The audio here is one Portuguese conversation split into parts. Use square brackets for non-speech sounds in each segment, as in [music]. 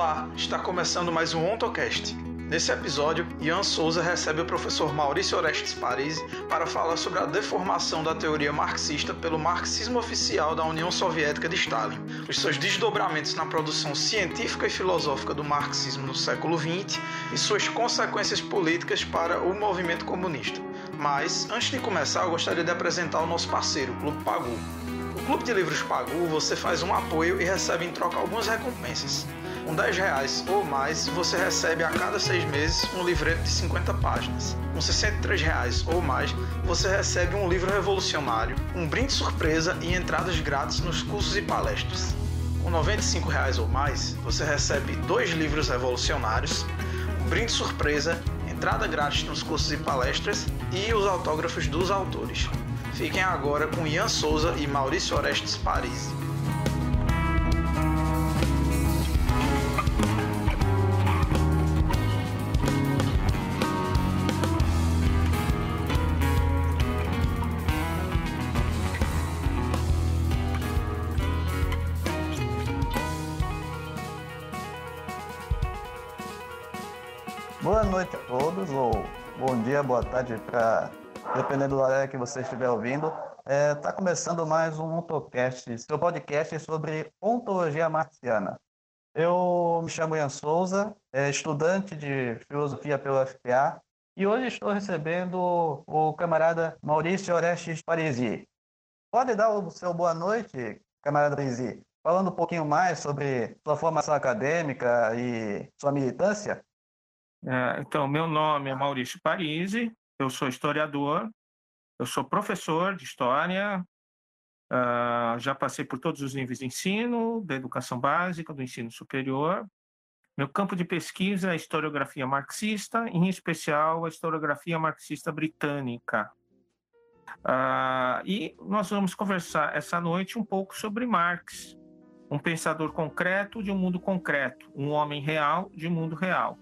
Olá, está começando mais um OntoCast. Nesse episódio, Ian Souza recebe o professor Maurício Orestes Parisi para falar sobre a deformação da teoria marxista pelo marxismo oficial da União Soviética de Stalin, os seus desdobramentos na produção científica e filosófica do marxismo no século XX e suas consequências políticas para o movimento comunista. Mas, antes de começar, eu gostaria de apresentar o nosso parceiro, o Clube Pagu. No Clube de Livros Pagu, você faz um apoio e recebe em troca algumas recompensas. Com 10 reais ou mais, você recebe a cada seis meses um livreto de 50 páginas. Com 63 reais ou mais, você recebe um livro revolucionário, um brinde surpresa e entradas grátis nos cursos e palestras. Com 95 reais ou mais, você recebe dois livros revolucionários, um brinde surpresa, entrada grátis nos cursos e palestras e os autógrafos dos autores. Fiquem agora com Ian Souza e Maurício Orestes Parisi. Todos, ou bom dia, boa tarde, para dependendo do horário que você estiver ouvindo. Está é, tá começando mais um OntoCast, seu podcast sobre ontologia marciana. Eu me chamo Ian Souza, é, estudante de filosofia pela FPA, e hoje estou recebendo o camarada Maurício Orestes Parisi. Pode dar o seu boa noite, camarada Parisi, falando um pouquinho mais sobre sua formação acadêmica e sua militância? É, então, meu nome é Maurício Parisi, eu sou historiador, eu sou professor de história, uh, já passei por todos os níveis de ensino, da educação básica, do ensino superior. Meu campo de pesquisa é a historiografia marxista, em especial a historiografia marxista britânica. Uh, e nós vamos conversar essa noite um pouco sobre Marx, um pensador concreto de um mundo concreto, um homem real de um mundo real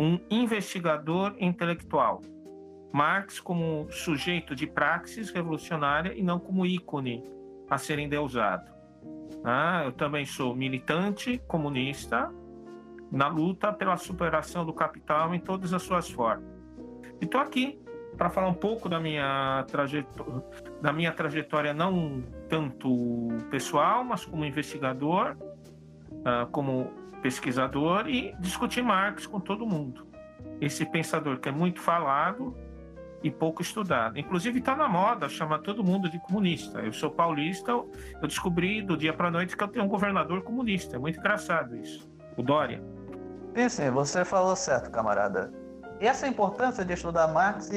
um investigador intelectual. Marx como sujeito de praxis revolucionária e não como ícone a ser endeusado. Ah, eu também sou militante comunista na luta pela superação do capital em todas as suas formas. E estou aqui para falar um pouco da minha, trajetória, da minha trajetória, não tanto pessoal, mas como investigador, ah, como pesquisador e discutir Marx com todo mundo. Esse pensador que é muito falado e pouco estudado. Inclusive está na moda chamar todo mundo de comunista. Eu sou paulista, eu descobri do dia para noite que eu tenho um governador comunista. É muito engraçado isso. O Dória. Sim, sim, você falou certo, camarada. E essa importância de estudar Marx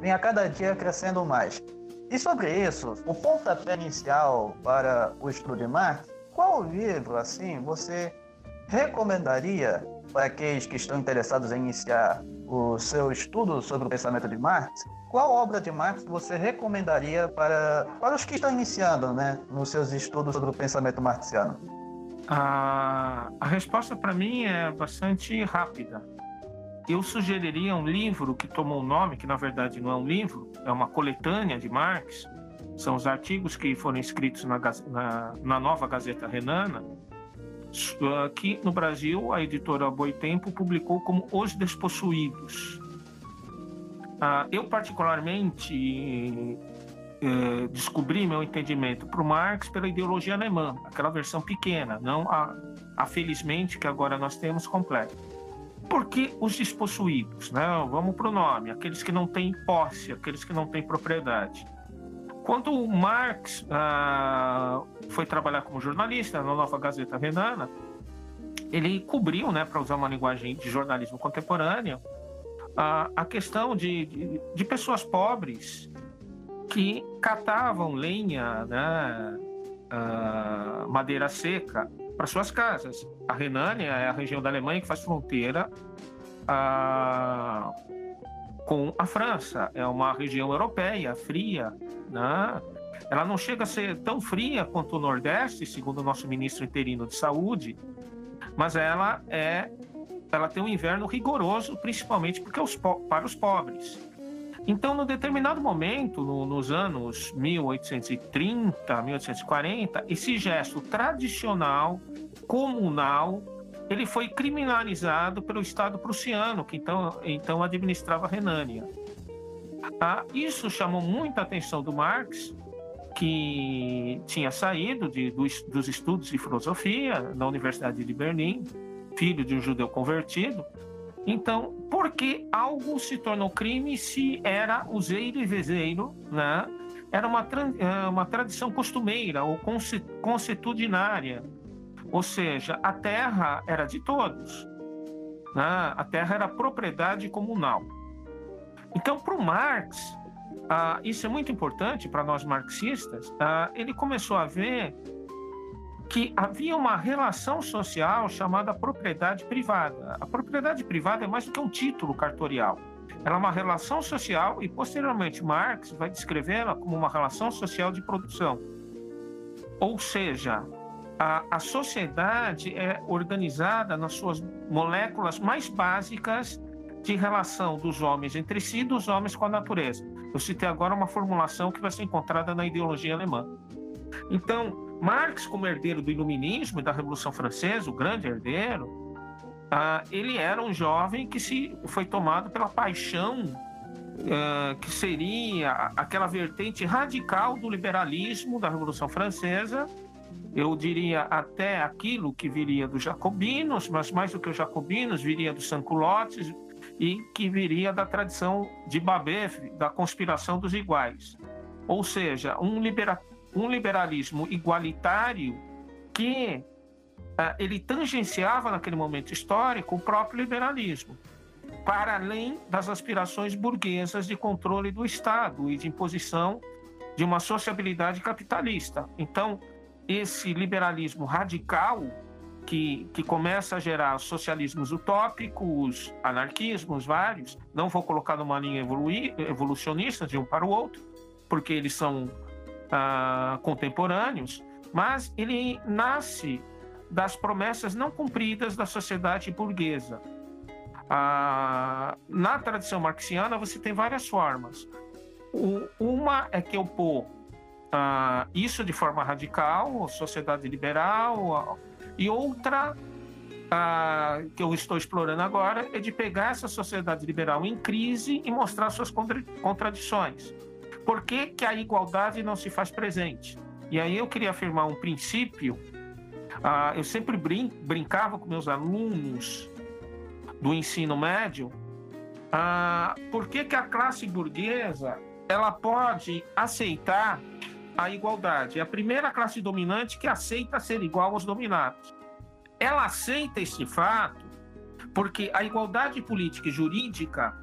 vem a cada dia crescendo mais. E sobre isso, o pontapé inicial para o estudo de Marx, qual livro, assim, você recomendaria para aqueles que estão interessados em iniciar o seu estudo sobre o pensamento de Marx? Qual obra de Marx você recomendaria para, para os que estão iniciando né, nos seus estudos sobre o pensamento marxiano? A, resposta para mim é bastante rápida. Eu sugeriria um livro que tomou o nome, que na verdade não é um livro, é uma coletânea de Marx. São os artigos que foram escritos na, na, na nova Gazeta Renana, Aqui no Brasil, a editora Boitempo publicou como Os Despossuídos. Ah, eu, particularmente, eh, descobri meu entendimento para o Marx pela ideologia alemã, aquela versão pequena, não a, a felizmente que agora nós temos completa. Por que os despossuídos? Né? Vamos para o nome, aqueles que não têm posse, aqueles que não têm propriedade. Quando o Marx ah, foi trabalhar como jornalista na Nova Gazeta Renana, ele cobriu, né, para usar uma linguagem de jornalismo contemporâneo, a, a questão de, de, de, pessoas pobres que catavam lenha, né, madeira seca para suas casas. A Renânia é a região da Alemanha que faz fronteira com a França. É uma região europeia, fria, né? Ela não chega a ser tão fria quanto o Nordeste, segundo o nosso ministro interino de Saúde, mas ela é ela tem um inverno rigoroso, principalmente porque os, para os pobres. Então, no determinado momento, no, nos anos 1830, 1840, esse gesto tradicional, comunal, ele foi criminalizado pelo Estado prussiano, que então, então administrava a Renânia. Ah, isso chamou muita atenção do Marx, que tinha saído de, dos, dos estudos de filosofia na Universidade de Berlim, filho de um judeu convertido. Então, por que algo se tornou crime se era useiro e vezeiro, né? Era uma, eh, uma tradição costumeira ou consuetudinária, ou seja, a terra era de todos, né? a terra era propriedade comunal. Então, para o Marx, ah, isso é muito importante para nós marxistas, ah, ele começou a ver que havia uma relação social chamada propriedade privada. A propriedade privada é mais do que um título cartorial. Ela é uma relação social e, posteriormente, Marx vai descrevê-la como uma relação social de produção. Ou seja, a, a sociedade é organizada nas suas moléculas mais básicas de relação dos homens entre si e dos homens com a natureza. Eu citei agora uma formulação que vai ser encontrada na ideologia alemã. Então, Marx, como herdeiro do iluminismo e da Revolução Francesa, o grande herdeiro, uh, ele era um jovem que se foi tomado pela paixão uh, que seria aquela vertente radical do liberalismo da Revolução Francesa, eu diria até aquilo que viria dos jacobinos, mas mais do que os jacobinos, viria dos sanculotes, e que viria da tradição de Babeuf, da conspiração dos iguais. Ou seja, um, libera um liberalismo igualitário que uh, ele tangenciava naquele momento histórico o próprio liberalismo, para além das aspirações burguesas de controle do Estado e de imposição de uma sociabilidade capitalista. Então, esse liberalismo radical que, que começa a gerar socialismos utópicos, anarquismos vários. Não vou colocar numa linha evolucionista de um para o outro, porque eles são ah, contemporâneos, mas ele nasce das promessas não cumpridas da sociedade burguesa. Ah, na tradição marxiana, você tem várias formas. O, uma é que opor ah, isso de forma radical, sociedade liberal, e outra ah, que eu estou explorando agora é de pegar essa sociedade liberal em crise e mostrar suas contra contradições. Por que, que a igualdade não se faz presente? E aí eu queria afirmar um princípio. Ah, eu sempre brin brincava com meus alunos do ensino médio. Ah, por que, que a classe burguesa ela pode aceitar a igualdade. É a primeira classe dominante que aceita ser igual aos dominados. Ela aceita esse fato porque a igualdade política e jurídica,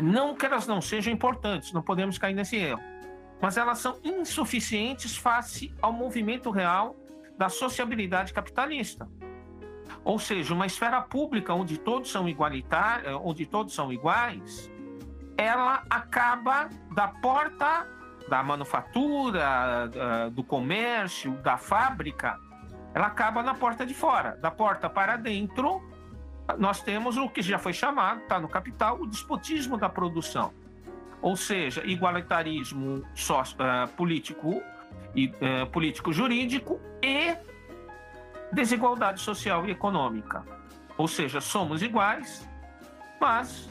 não que elas não sejam importantes, não podemos cair nesse erro, mas elas são insuficientes face ao movimento real da sociabilidade capitalista. Ou seja, uma esfera pública onde todos são igualitários, onde todos são iguais, ela acaba da porta da manufatura, do comércio, da fábrica, ela acaba na porta de fora. Da porta para dentro, nós temos o que já foi chamado, está no capital, o despotismo da produção. Ou seja, igualitarismo uh, político e uh, político jurídico e desigualdade social e econômica. Ou seja, somos iguais, mas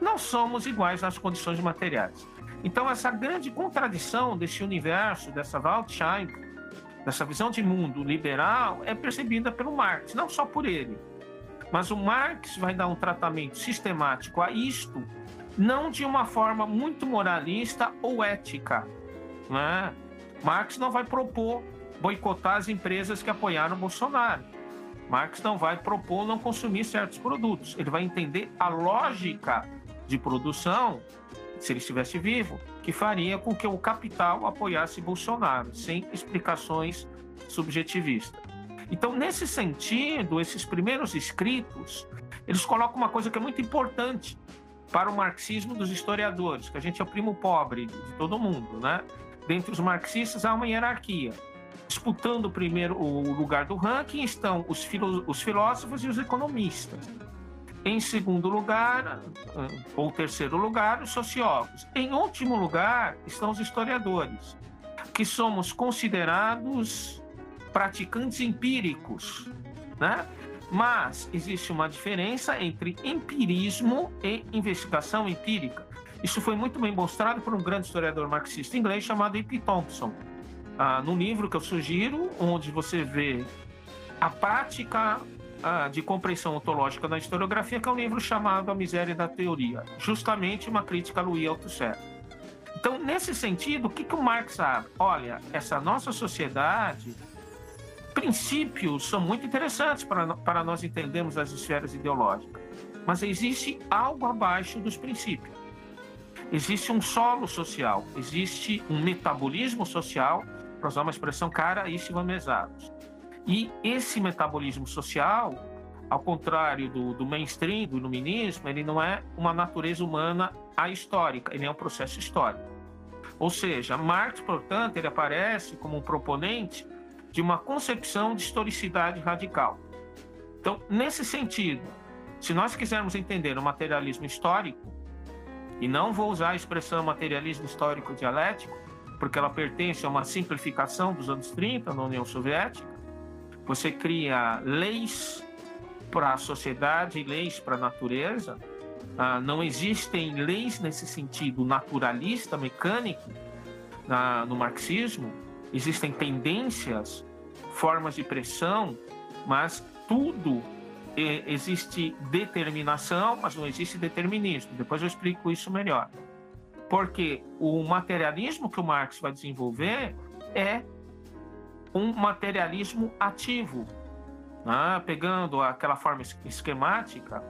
não somos iguais nas condições materiais. Então, essa grande contradição desse universo, dessa Waldschein, dessa visão de mundo liberal, é percebida pelo Marx, não só por ele. Mas o Marx vai dar um tratamento sistemático a isto, não de uma forma muito moralista ou ética. Né? Marx não vai propor boicotar as empresas que apoiaram Bolsonaro. Marx não vai propor não consumir certos produtos. Ele vai entender a lógica de produção se ele estivesse vivo, que faria com que o capital apoiasse Bolsonaro, sem explicações subjetivistas. Então, nesse sentido, esses primeiros escritos, eles colocam uma coisa que é muito importante para o marxismo dos historiadores, que a gente é o primo pobre de todo mundo, né? Dentre os marxistas há uma hierarquia. Disputando primeiro o lugar do ranking estão os, os filósofos e os economistas. Em segundo lugar, ou terceiro lugar, os sociólogos. Em último lugar, estão os historiadores, que somos considerados praticantes empíricos, né? Mas existe uma diferença entre empirismo e investigação empírica. Isso foi muito bem mostrado por um grande historiador marxista inglês chamado E.P. Thompson, ah, no livro que eu sugiro, onde você vê a prática ah, de compreensão ontológica da historiografia, que é um livro chamado A Miséria da Teoria, justamente uma crítica a Louis Althusser. Então, nesse sentido, o que, que o Marx sabe? Olha, essa nossa sociedade, princípios são muito interessantes para, para nós entendermos as esferas ideológicas, mas existe algo abaixo dos princípios. Existe um solo social, existe um metabolismo social, para usar uma expressão cara e mesados. E esse metabolismo social, ao contrário do, do mainstream, do iluminismo, ele não é uma natureza humana ahistórica, ele é um processo histórico. Ou seja, Marx, portanto, ele aparece como um proponente de uma concepção de historicidade radical. Então, nesse sentido, se nós quisermos entender o materialismo histórico, e não vou usar a expressão materialismo histórico dialético, porque ela pertence a uma simplificação dos anos 30 na União Soviética. Você cria leis para a sociedade, leis para a natureza. Ah, não existem leis nesse sentido naturalista, mecânico, na, no marxismo. Existem tendências, formas de pressão, mas tudo existe determinação, mas não existe determinismo. Depois eu explico isso melhor. Porque o materialismo que o Marx vai desenvolver é um materialismo ativo, né? pegando aquela forma esquemática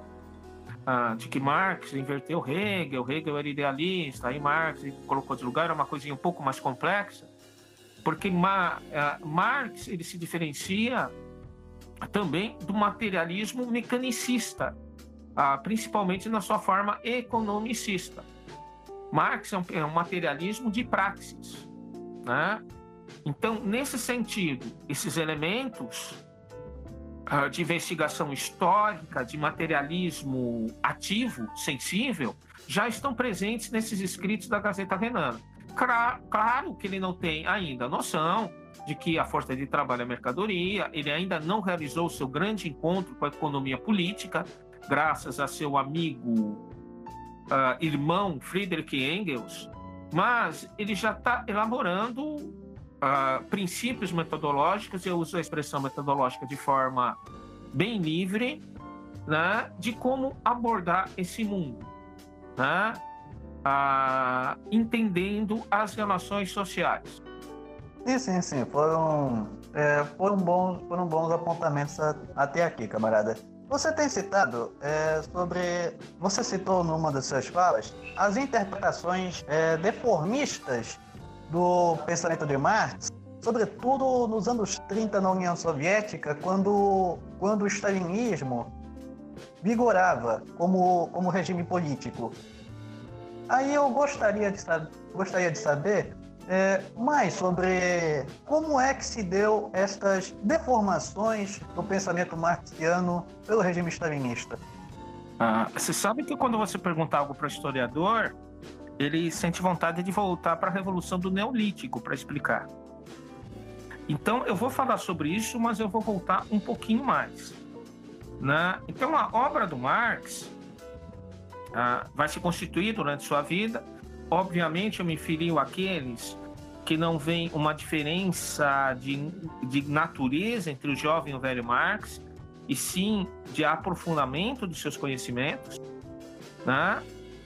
ah, de que Marx inverteu Hegel, Hegel era idealista, aí Marx colocou de lugar, uma coisinha um pouco mais complexa, porque Ma, ah, Marx ele se diferencia também do materialismo mecanicista, ah, principalmente na sua forma economicista. Marx é um, é um materialismo de praxis. Né? Então, nesse sentido, esses elementos ah, de investigação histórica, de materialismo ativo, sensível, já estão presentes nesses escritos da Gazeta Renana. Claro que ele não tem ainda noção de que a força de trabalho é mercadoria, ele ainda não realizou seu grande encontro com a economia política, graças a seu amigo, uh, irmão Friedrich Engels, mas ele já está elaborando uh, princípios metodológicos, eu uso a expressão metodológica de forma bem livre, né, de como abordar esse mundo, né, uh, entendendo as relações sociais. Sim, sim, sim. Foram, é, foram, bons, foram bons apontamentos até aqui, camarada. Você tem citado é, sobre. Você citou numa das suas falas as interpretações é, deformistas do pensamento de Marx, sobretudo nos anos 30 na União Soviética, quando, quando o stalinismo vigorava como, como regime político. Aí eu gostaria de, gostaria de saber é, mais sobre como é que se deu estas deformações do pensamento marxiano pelo regime stalinista. Ah, você sabe que quando você pergunta algo para o historiador, ele sente vontade de voltar para a revolução do Neolítico para explicar. Então eu vou falar sobre isso, mas eu vou voltar um pouquinho mais. Né? Então a obra do Marx ah, vai se constituir durante sua vida. Obviamente eu me filio àqueles que não vem uma diferença de, de natureza entre o jovem e o velho Marx, e sim de aprofundamento de seus conhecimentos, né?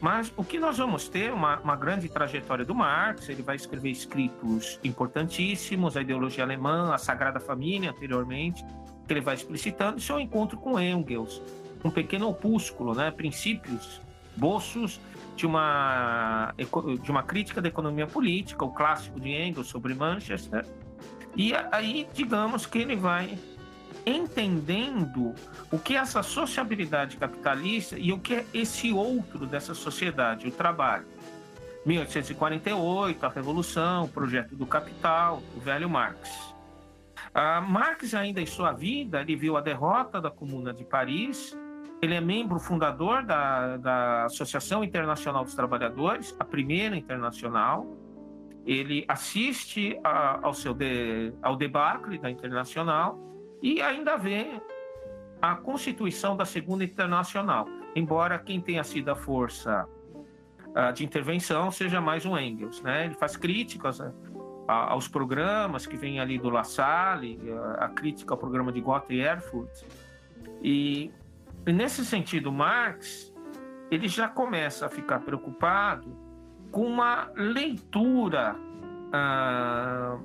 Mas o que nós vamos ter, uma, uma grande trajetória do Marx, ele vai escrever escritos importantíssimos, a ideologia alemã, a Sagrada Família, anteriormente, que ele vai explicitando, seu encontro com Engels, um pequeno opúsculo, né? Princípios, bolsos de uma, de uma crítica da economia política, o clássico de Engels sobre Manchester, e aí, digamos que ele vai entendendo o que é essa sociabilidade capitalista e o que é esse outro dessa sociedade, o trabalho. 1848, a Revolução, o projeto do capital, o velho Marx. Ah, Marx, ainda em sua vida, ele viu a derrota da Comuna de Paris ele é membro fundador da, da Associação Internacional dos Trabalhadores, a primeira internacional. Ele assiste a, ao seu de, ao debacle da Internacional e ainda vê a constituição da Segunda Internacional, embora quem tenha sido a força uh, de intervenção seja mais um Engels. Né? Ele faz críticas uh, aos programas que vêm ali do La Salle, a crítica ao programa de Gotha e Erfurt. E, e nesse sentido, Marx ele já começa a ficar preocupado com uma leitura ah,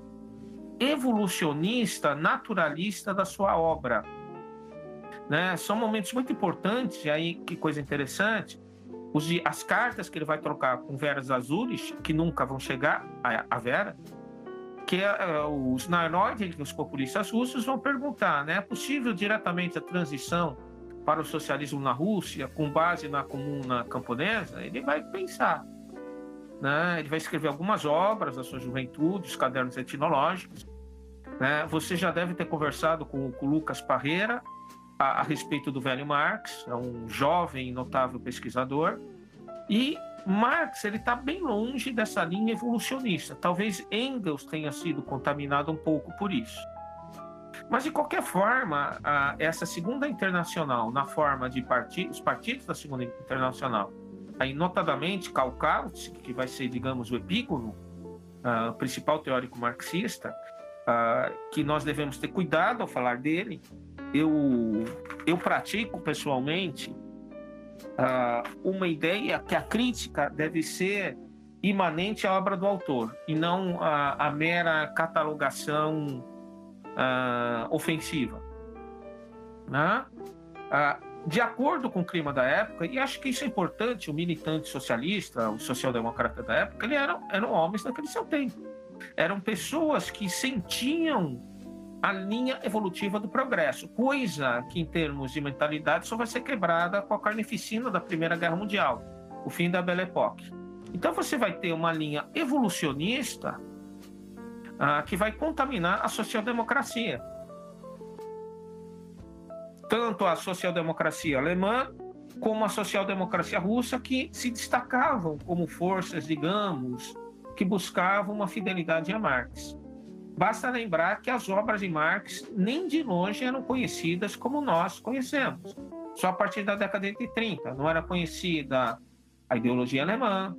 evolucionista, naturalista da sua obra. Né? São momentos muito importantes, e aí que coisa interessante, os, as cartas que ele vai trocar com Veras Azules, que nunca vão chegar a, a Vera, que é, os Narodin, os populistas russos, vão perguntar, né? É possível diretamente a transição para o socialismo na Rússia, com base na comuna camponesa? Ele vai pensar. Né? Ele vai escrever algumas obras da sua juventude, os cadernos etnológicos. Né? Você já deve ter conversado com, o Lucas Parreira a, a, respeito do velho Marx, é um jovem notável pesquisador. E Marx ele está bem longe dessa linha evolucionista. Talvez Engels tenha sido contaminado um pouco por isso. Mas, de qualquer forma, a, essa segunda internacional, na forma de partidos, os partidos da segunda internacional, aí notadamente Karl Kautsky, que vai ser, digamos, o epígono, uh, principal teórico marxista, uh, que nós devemos ter cuidado ao falar dele. Eu, eu pratico pessoalmente uh, uma ideia que a crítica deve ser imanente à obra do autor e não a, a mera catalogação ofensiva. Né? de acordo com o clima da época, e acho que isso é importante, o militante socialista, o social-democrata da época, eles eram, eram homens daquele seu tempo. Eram pessoas que sentiam a linha evolutiva do progresso, coisa que, em termos de mentalidade, só vai ser quebrada com a carnificina da Primeira Guerra Mundial, o fim da Belle Époque. Então, você vai ter uma linha evolucionista ah, que vai contaminar a social-democracia tanto a social-democracia alemã como a social-democracia russa, que se destacavam como forças, digamos, que buscavam uma fidelidade a Marx. Basta lembrar que as obras de Marx nem de longe eram conhecidas como nós conhecemos. Só a partir da década de 30 não era conhecida a ideologia alemã,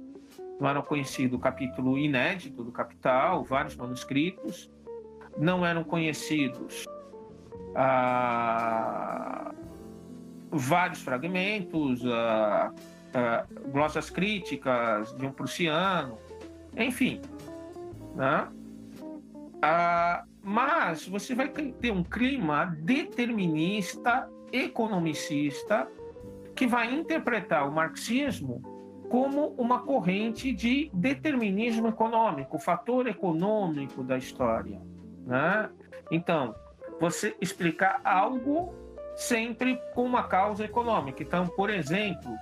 não era conhecido o capítulo inédito do Capital, vários manuscritos, não eram conhecidos ah, vários fragmentos, ah, ah, glossas críticas de um prussiano, enfim. Né? Ah, mas você vai ter um clima determinista, economicista, que vai interpretar o marxismo como uma corrente de determinismo econômico, fator econômico da história. Né? Então, você explicar algo sempre com uma causa econômica. Então, por exemplo,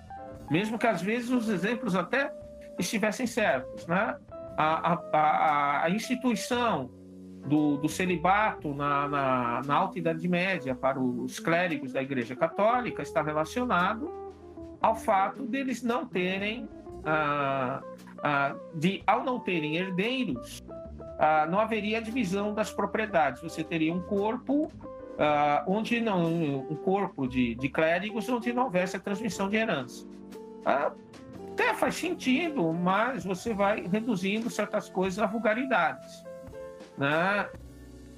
mesmo que às vezes os exemplos até estivessem certos, né? A, a, a instituição do, do celibato na, na, na, Alta Idade Média para os clérigos da Igreja Católica está relacionado ao fato deles não terem, ah, ah, de, ao não terem herdeiros, ah, não haveria divisão das propriedades. Você teria um corpo ah, onde não um corpo de, de clérigos onde não houvesse a transmissão de herança. Ah, até faz sentido, mas você vai reduzindo certas coisas a vulgaridades, né?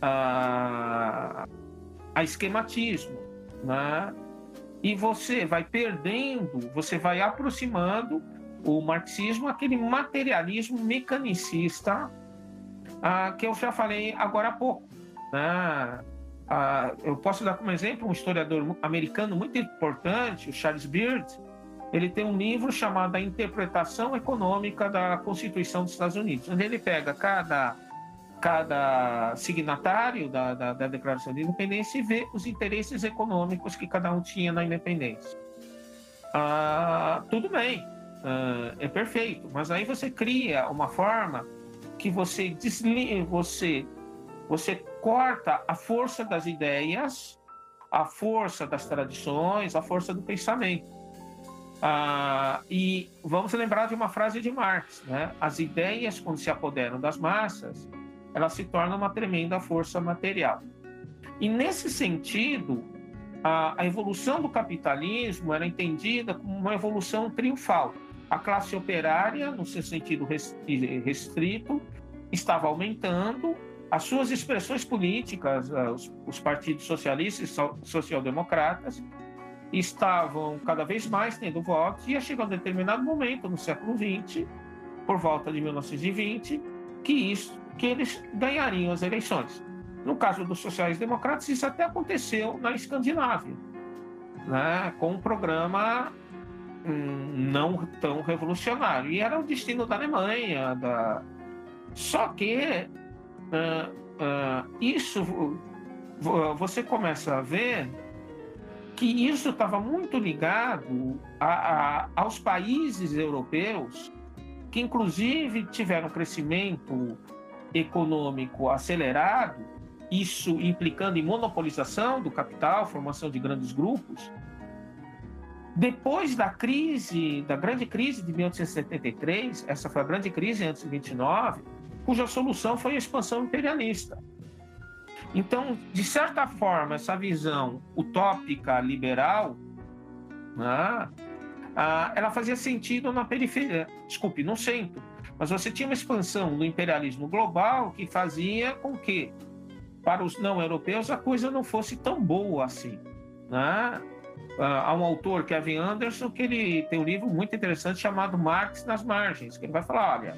a, a esquematismo, né? E você vai perdendo, você vai aproximando o marxismo aquele materialismo mecanicista ah, que eu já falei agora há pouco. Né? Ah, eu posso dar como exemplo um historiador americano muito importante, o Charles Beard. Ele tem um livro chamado A Interpretação Econômica da Constituição dos Estados Unidos, onde ele pega cada, cada signatário da, da, da Declaração de Independência e vê os interesses econômicos que cada um tinha na independência. Ah, tudo bem, ah, é perfeito, mas aí você cria uma forma que você desliga, você você corta a força das ideias, a força das tradições, a força do pensamento. Ah, e vamos lembrar de uma frase de Marx, né? As ideias, quando se apoderam das massas, elas se tornam uma tremenda força material. E nesse sentido, a, a evolução do capitalismo era entendida como uma evolução triunfal. A classe operária, no seu sentido restrito, estava aumentando, as suas expressões políticas, ah, os, os partidos socialistas e social-democratas, estavam cada vez mais tendo votos, e ia chegar um determinado momento no século XX, por volta de 1920, que, isso, que eles ganhariam as eleições. No caso dos sociais-democratas, isso até aconteceu na Escandinávia, né, com um programa hum, não tão revolucionário. E era o destino da Alemanha. Da... Só que uh, uh, isso você começa a ver que isso estava muito ligado a, a, aos países europeus que, inclusive, tiveram crescimento econômico acelerado, isso implicando em monopolização do capital, formação de grandes grupos. Depois da crise, da grande crise de 1873, essa foi a grande crise antes de 29, cuja solução foi a expansão imperialista. Então, de certa forma, essa visão utópica liberal, né, ela fazia sentido na periferia, desculpe, no centro. Mas você tinha uma expansão do imperialismo global que fazia com que, para os não europeus, a coisa não fosse tão boa assim. Né? Há um autor, Kevin Anderson, que ele tem um livro muito interessante chamado Marx nas Margens, que ele vai falar, olha,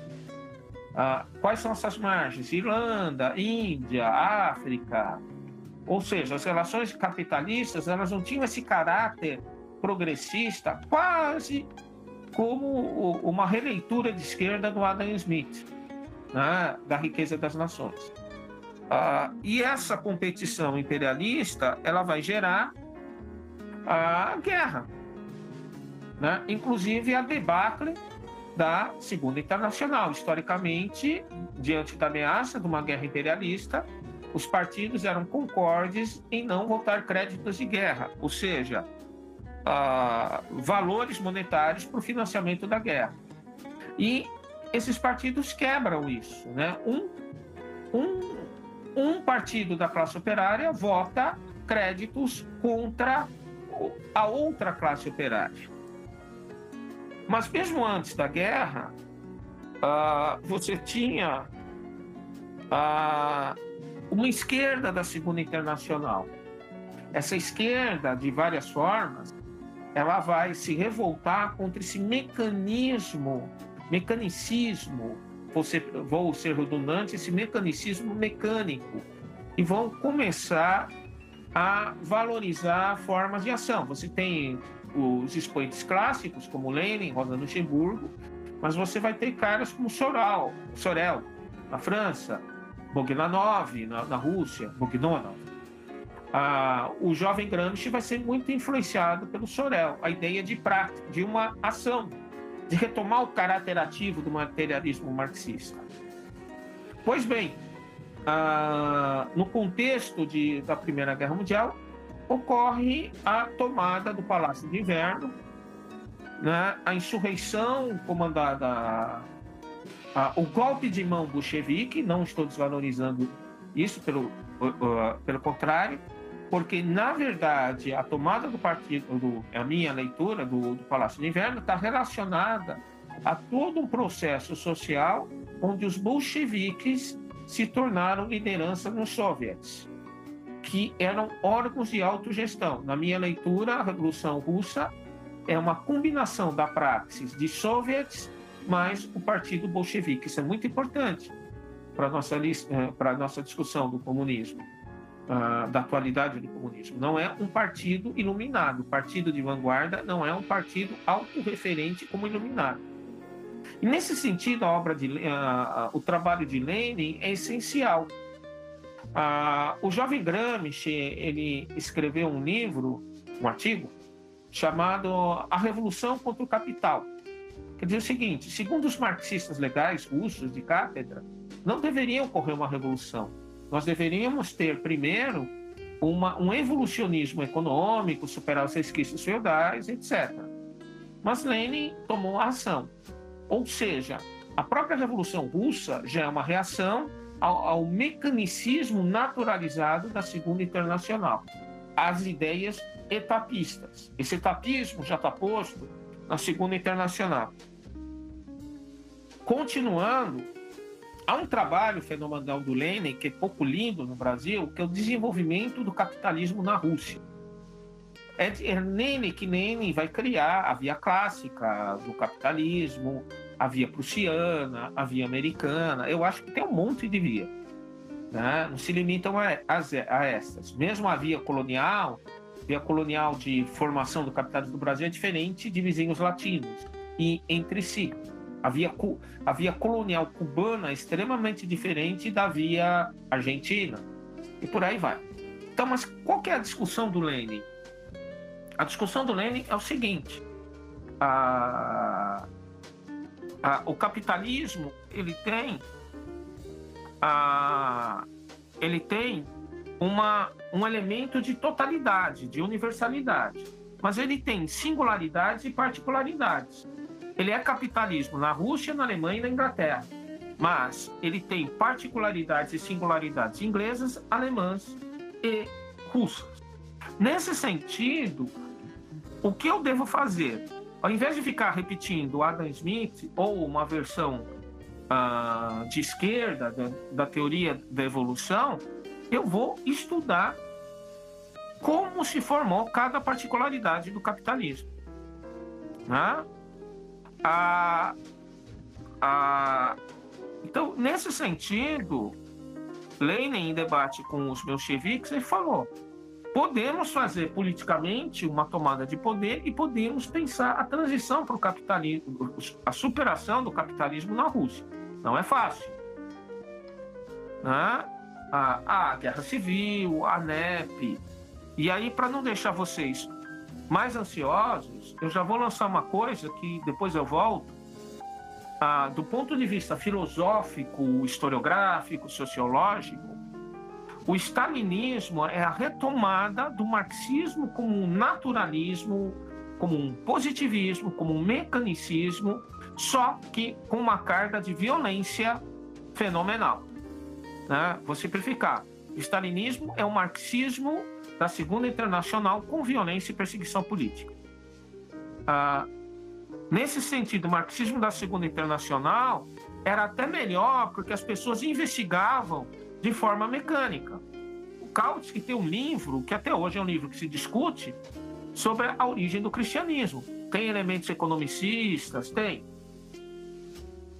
ah, quais são essas margens? Irlanda, Índia, África. Ou seja, as relações capitalistas elas não tinham esse caráter progressista, quase como uma releitura de esquerda do Adam Smith, né, da riqueza das nações. Ah, e essa competição imperialista ela vai gerar a guerra, né? inclusive a debacle da Segunda Internacional. Historicamente, diante da ameaça de uma guerra imperialista, os partidos eram concordes em não votar créditos de guerra, ou seja, uh, valores monetários para o financiamento da guerra. E esses partidos quebram isso. Né? Um, um, um partido da classe operária vota créditos contra a outra classe operária. Mas mesmo antes da guerra, uh, você tinha uh, uma esquerda da Segunda Internacional. Essa esquerda, de várias formas, ela vai se revoltar contra esse mecanismo, mecanicismo, ser, vou ser redundante, esse mecanicismo mecânico, e vão começar a valorizar formas de ação. Você tem os expoentes clássicos, como Lenin, Rosa Luxemburgo, mas você vai ter caras como Sorel, Sorel na França, Bogdanov, na, na Rússia, Bogdanov. Ah, o jovem Gramsci vai ser muito influenciado pelo Sorel, a ideia de prática, de uma ação, de retomar o caráter ativo do materialismo marxista. Pois bem, ah, no contexto de, da Primeira Guerra Mundial, ocorre a tomada do Palácio de Inverno, né? a insurreição comandada, a, o golpe de mão bolchevique, não estou desvalorizando isso, pelo, uh, pelo contrário, porque, na verdade, a tomada do partido, do, a minha leitura do, do Palácio de Inverno, está relacionada a todo um processo social onde os bolcheviques se tornaram liderança nos soviets que eram órgãos de autogestão. Na minha leitura, a Revolução Russa é uma combinação da praxis de soviets mais o Partido Bolchevique. Isso é muito importante para a nossa, eh, para nossa discussão do comunismo, ah, da atualidade do comunismo. Não é um partido iluminado. Partido de vanguarda não é um partido autorreferente como iluminado. E nesse sentido, a obra de, uh, o trabalho de Lenin é essencial ah, o jovem Gramsci ele escreveu um livro, um artigo chamado A Revolução contra o Capital. Quer dizer o seguinte: segundo os marxistas legais russos de cátedra, não deveria ocorrer uma revolução. Nós deveríamos ter primeiro uma, um evolucionismo econômico, superar os resquícios feudais, etc. Mas Lenin tomou a ação. Ou seja, a própria Revolução Russa já é uma reação ao, ao mecanicismo naturalizado da Segunda Internacional. as ideias etapistas. Esse etapismo já está posto na Segunda Internacional. Continuando, há um trabalho fenomenal do Lenin, que é pouco lindo no Brasil, que é o desenvolvimento do capitalismo na Rússia. É, é Lenin que Lenin vai criar a via clássica do capitalismo, a via prussiana, a via americana. Eu acho que tem um monte de via. Né? Não se limitam a, a, a essas. Mesmo a via colonial, via colonial de formação do capitalismo do Brasil é diferente de vizinhos latinos e entre si. A via, a via colonial cubana é extremamente diferente da via argentina e por aí vai. Então, mas qual que é a discussão do Lenin? A discussão do Lenin é o seguinte: a, a, o capitalismo ele tem a, ele tem uma, um elemento de totalidade, de universalidade. Mas ele tem singularidades e particularidades. Ele é capitalismo na Rússia, na Alemanha e na Inglaterra. Mas ele tem particularidades e singularidades inglesas, alemãs e russas. Nesse sentido, o que eu devo fazer? Ao invés de ficar repetindo Adam Smith ou uma versão uh, de esquerda da, da teoria da evolução, eu vou estudar como se formou cada particularidade do capitalismo. Né? A, a, então, nesse sentido, Lenin, em debate com os bolcheviques, ele falou: podemos fazer politicamente uma tomada de poder e podemos pensar a transição para o capitalismo, a superação do capitalismo na Rússia. Não é fácil. Né? a, a guerra civil, a NEP. E aí, para não deixar vocês mais ansiosos, eu já vou lançar uma coisa que depois eu volto. Ah, do ponto de vista filosófico, historiográfico, sociológico, o stalinismo é a retomada do marxismo como um naturalismo, como um positivismo, como um mecanicismo, só que com uma carga de violência fenomenal né? vou simplificar. O stalinismo é o marxismo da Segunda Internacional com violência e perseguição política. Ah, nesse sentido, o marxismo da Segunda Internacional era até melhor porque as pessoas investigavam de forma mecânica. O Kautsky tem um livro, que até hoje é um livro que se discute, sobre a origem do cristianismo. Tem elementos economicistas, tem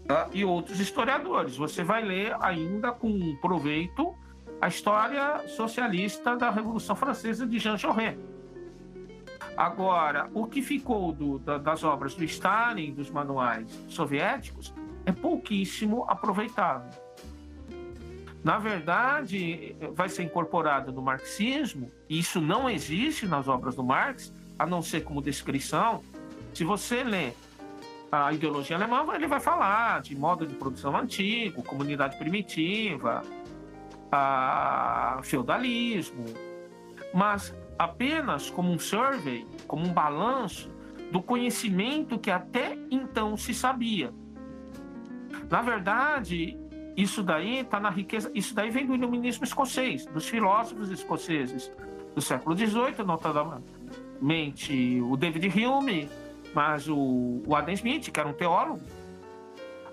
tá? e outros historiadores. Você vai ler ainda com proveito a história socialista da Revolução Francesa de Jean Jaurès. Agora, o que ficou do, da, das obras do Stalin, dos manuais soviéticos, é pouquíssimo aproveitável. Na verdade, vai ser incorporado no marxismo, e isso não existe nas obras do Marx, a não ser como descrição. Se você lê a ideologia alemã, ele vai falar de modo de produção antigo, comunidade primitiva, feudalismo, mas apenas como um survey, como um balanço do conhecimento que até então se sabia. Na verdade, isso daí está na riqueza, isso daí vem do iluminismo escocês, dos filósofos escoceses do século XVIII, notadamente o David Hume, mas o, o Adam Smith, que era um teólogo,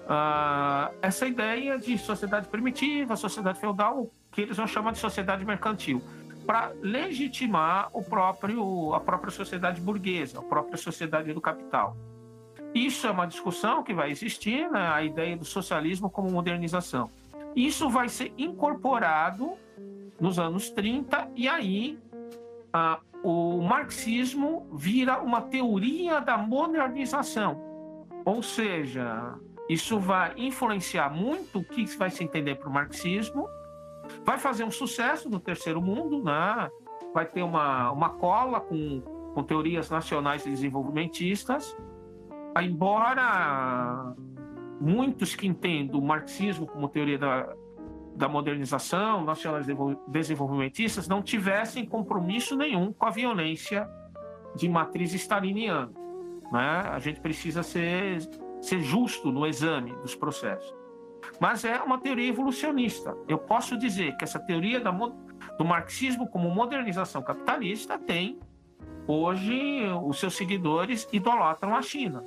uh, essa ideia de sociedade primitiva, sociedade feudal, que eles vão chamar de sociedade mercantil, para legitimar o próprio, a própria sociedade burguesa, a própria sociedade do capital. Isso é uma discussão que vai existir, né, a ideia do socialismo como modernização. Isso vai ser incorporado nos anos 30 e aí o marxismo vira uma teoria da modernização. Ou seja, isso vai influenciar muito o que vai se entender para o marxismo, vai fazer um sucesso no terceiro mundo, né? vai ter uma, uma cola com, com teorias nacionais desenvolvimentistas, embora muitos que entendam o marxismo como teoria da, da modernização, nacionais desenvolvimentistas, não tivessem compromisso nenhum com a violência de matriz staliniana. Né? A gente precisa ser, ser justo no exame dos processos. Mas é uma teoria evolucionista. Eu posso dizer que essa teoria da, do marxismo como modernização capitalista tem hoje os seus seguidores idolatram a China.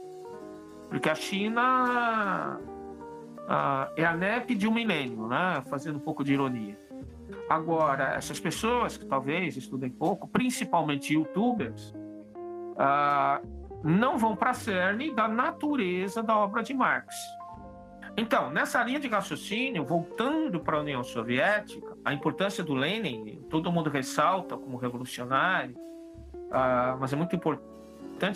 Porque a China uh, é a NEP de um milênio, né? fazendo um pouco de ironia. Agora, essas pessoas que talvez estudem pouco, principalmente youtubers, uh, não vão para a cerne da natureza da obra de Marx. Então, nessa linha de raciocínio, voltando para a União Soviética, a importância do Lenin, todo mundo ressalta como revolucionário, uh, mas é muito importante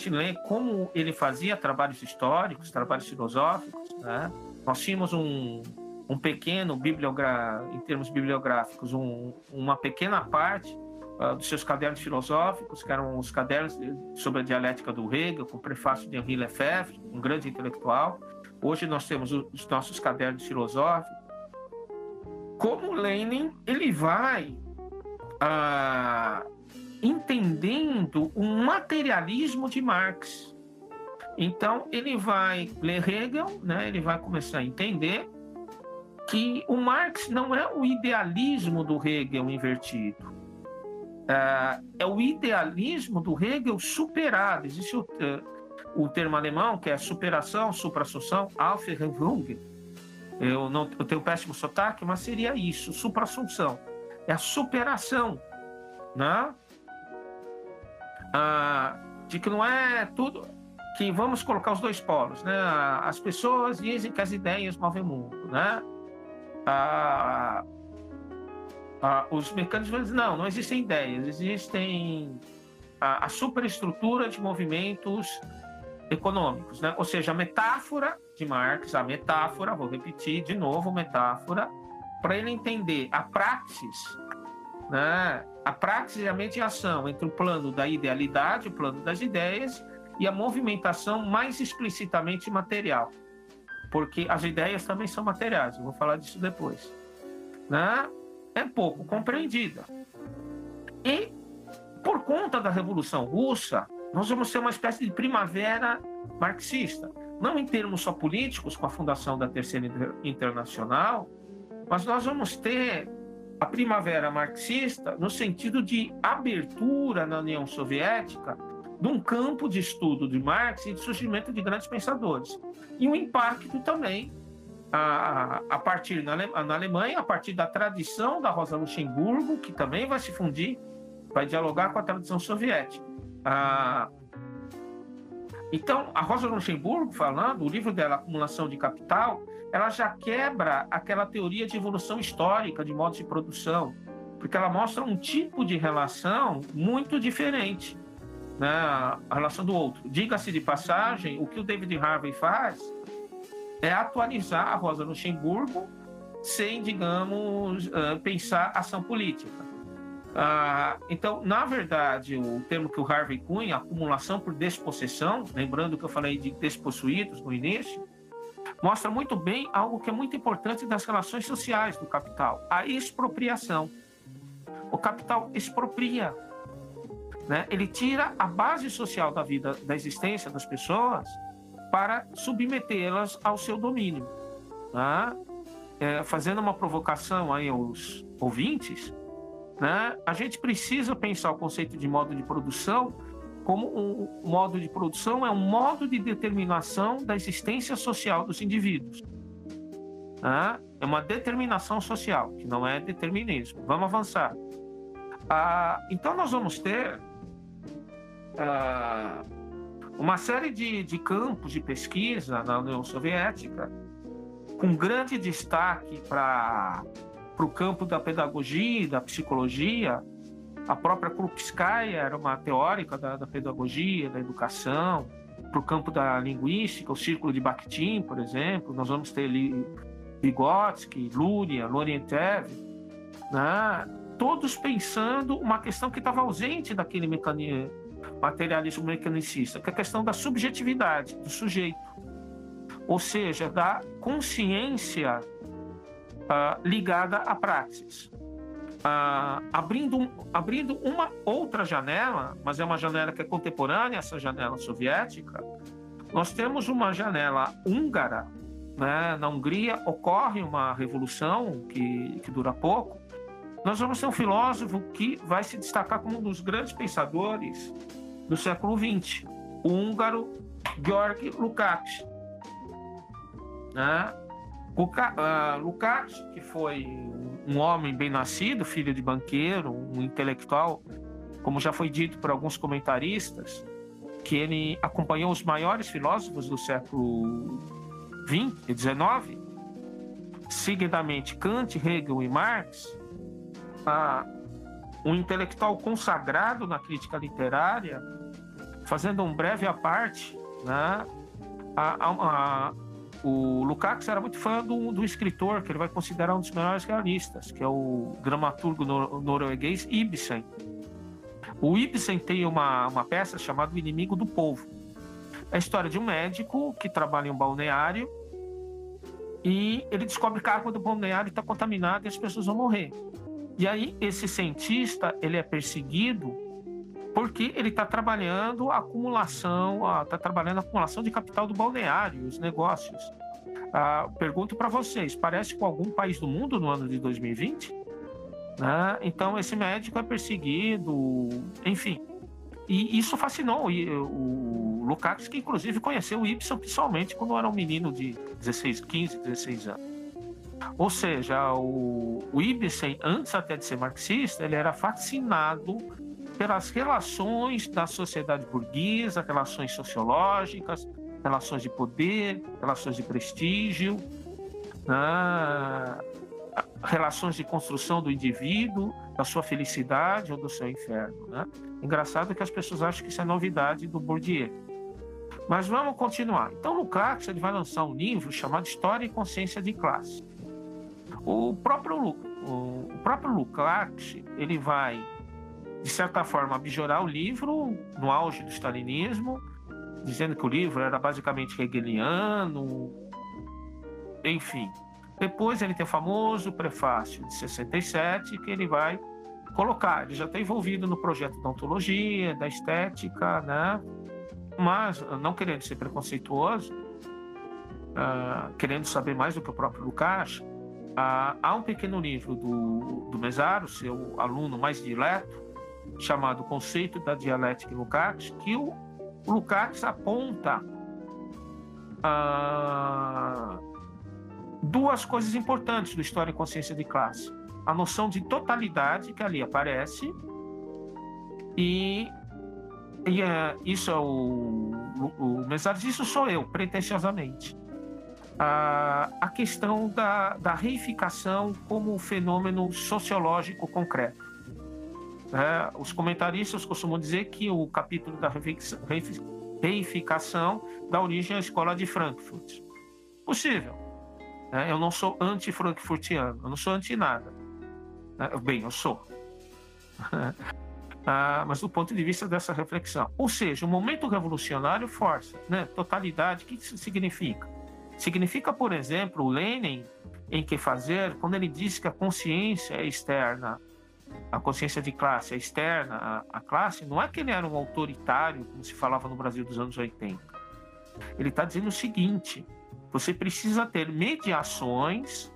ler como ele fazia trabalhos históricos, trabalhos filosóficos. Né? Nós tínhamos um, um pequeno, bibliogra... em termos bibliográficos, um, uma pequena parte uh, dos seus cadernos filosóficos, que eram os cadernos sobre a dialética do Hegel, com o prefácio de Henri Lefebvre, um grande intelectual. Hoje nós temos os nossos cadernos filosóficos. Como Lenin, ele vai ah, entendendo o materialismo de Marx. Então, ele vai ler Hegel, né? ele vai começar a entender que o Marx não é o idealismo do Hegel invertido. É, é o idealismo do Hegel superado. Existe o, o termo alemão que é superação, supra-assunção, Aufhebung. Eu, não, eu tenho péssimo sotaque, mas seria isso, supra-assunção. É a superação, né? Ah, de que não é tudo que vamos colocar os dois polos, né? As pessoas dizem que as ideias movem o mundo, né? Ah, ah, os mecanismos dizem, não, não existem ideias, existem a, a superestrutura de movimentos econômicos, né? Ou seja, a metáfora de Marx, a metáfora, vou repetir de novo, metáfora, para ele entender a praxis, né? A praxis é a mediação entre o plano da idealidade, o plano das ideias e a movimentação mais explicitamente material, porque as ideias também são materiais. Eu vou falar disso depois, né? É pouco compreendida. E por conta da Revolução Russa, nós vamos ter uma espécie de primavera marxista. Não em termos só políticos, com a fundação da Terceira Internacional, mas nós vamos ter a primavera marxista no sentido de abertura na União Soviética de um campo de estudo de Marx e de surgimento de grandes pensadores. E um impacto também a, a partir na, na Alemanha, a partir da tradição da Rosa Luxemburgo, que também vai se fundir, vai dialogar com a tradição soviética. Ah, então, a Rosa Luxemburgo, falando, o livro dela, Acumulação de Capital, ela já quebra aquela teoria de evolução histórica de modos de produção, porque ela mostra um tipo de relação muito diferente, né, a relação do outro. Diga-se de passagem, o que o David Harvey faz é atualizar a Rosa Luxemburgo sem, digamos, ah, pensar ação política. Ah, então, na verdade, o termo que o Harvey cunha, acumulação por despossessão, lembrando que eu falei de despossuídos no início, mostra muito bem algo que é muito importante das relações sociais do capital, a expropriação. O capital expropria, né? Ele tira a base social da vida, da existência das pessoas para submetê-las ao seu domínio. Tá? É, fazendo uma provocação aí aos ouvintes, né? A gente precisa pensar o conceito de modo de produção como um modo de produção é um modo de determinação da existência social dos indivíduos. Né? É uma determinação social, que não é determinismo. Vamos avançar. Ah, então, nós vamos ter ah, uma série de, de campos de pesquisa na União Soviética, com grande destaque para o campo da pedagogia, da psicologia. A própria Krupskaya era uma teórica da, da pedagogia, da educação. Para o campo da linguística, o Círculo de Bakhtin, por exemplo, nós vamos ter ali Vygotsky, Luria, Lorentiev, né? todos pensando uma questão que estava ausente daquele mecanismo, materialismo mecanicista, que é a questão da subjetividade do sujeito, ou seja, da consciência uh, ligada à praxis. Uh, abrindo, abrindo uma outra janela, mas é uma janela que é contemporânea, essa janela soviética, nós temos uma janela húngara. Né? Na Hungria ocorre uma revolução que, que dura pouco, nós vamos ter um filósofo que vai se destacar como um dos grandes pensadores do século XX, o húngaro Georg Lukács. Né? Uh, Lukács, que foi um homem bem nascido, filho de banqueiro, um intelectual, como já foi dito por alguns comentaristas, que ele acompanhou os maiores filósofos do século XX e XIX, seguidamente Kant, Hegel e Marx, um intelectual consagrado na crítica literária, fazendo um breve aparte, né? A, a, a, o Lukács era muito fã do, do, escritor que ele vai considerar um dos melhores realistas, que é o dramaturgo norueguês Ibsen. O Ibsen tem uma, uma peça chamada O Inimigo do Povo. É a história de um médico que trabalha em um balneário e ele descobre que a água do balneário está contaminada e as pessoas vão morrer. E aí esse cientista ele é perseguido porque ele está trabalhando a acumulação, está trabalhando a acumulação de capital do balneário, os negócios. Ah, pergunto para vocês, parece com algum país do mundo no ano de 2020? Né? Então esse médico é perseguido, enfim. E isso fascinou o, o Lukács, que inclusive conheceu o Ibsen pessoalmente quando era um menino de 16, 15, 16 anos. Ou seja, o, o Ibsen, antes até de ser marxista, ele era fascinado pelas relações da sociedade burguesa, relações sociológicas, relações de poder, relações de prestígio, né? relações de construção do indivíduo, da sua felicidade ou do seu inferno. Né? Engraçado que as pessoas acham que isso é novidade do Bourdieu. Mas vamos continuar. Então, Lukács ele vai lançar um livro chamado História e Consciência de Classe. O próprio, o próprio Lukács ele vai, de certa forma, abjurar o livro no auge do stalinismo, dizendo que o livro era basicamente hegeliano, enfim. Depois ele tem o famoso prefácio de 67, que ele vai colocar, ele já está envolvido no projeto da ontologia, da estética, né? Mas, não querendo ser preconceituoso, uh, querendo saber mais do que o próprio Lukács, uh, há um pequeno livro do, do Mesaro, seu aluno mais dileto, chamado Conceito da Dialética em Lukács, que o, Lukács aponta uh, duas coisas importantes do História e Consciência de Classe. A noção de totalidade que ali aparece e, e é, isso é o, o, o Mesares, isso sou eu, pretensiosamente. A, a questão da, da reificação como fenômeno sociológico concreto. É, os comentaristas costumam dizer que o capítulo da reificação dá origem à escola de Frankfurt. Possível né? Eu não sou anti-frankfurtiano, eu não sou anti nada. Né? Bem, eu sou. [laughs] ah, mas do ponto de vista dessa reflexão. Ou seja, o momento revolucionário força. Né? Totalidade, o que isso significa? Significa, por exemplo, o Lenin, em que fazer, quando ele diz que a consciência é externa, a consciência de classe é externa à, classe, não é que ele era um autoritário, como se falava no Brasil dos anos 80. Ele está dizendo o seguinte: você precisa ter mediações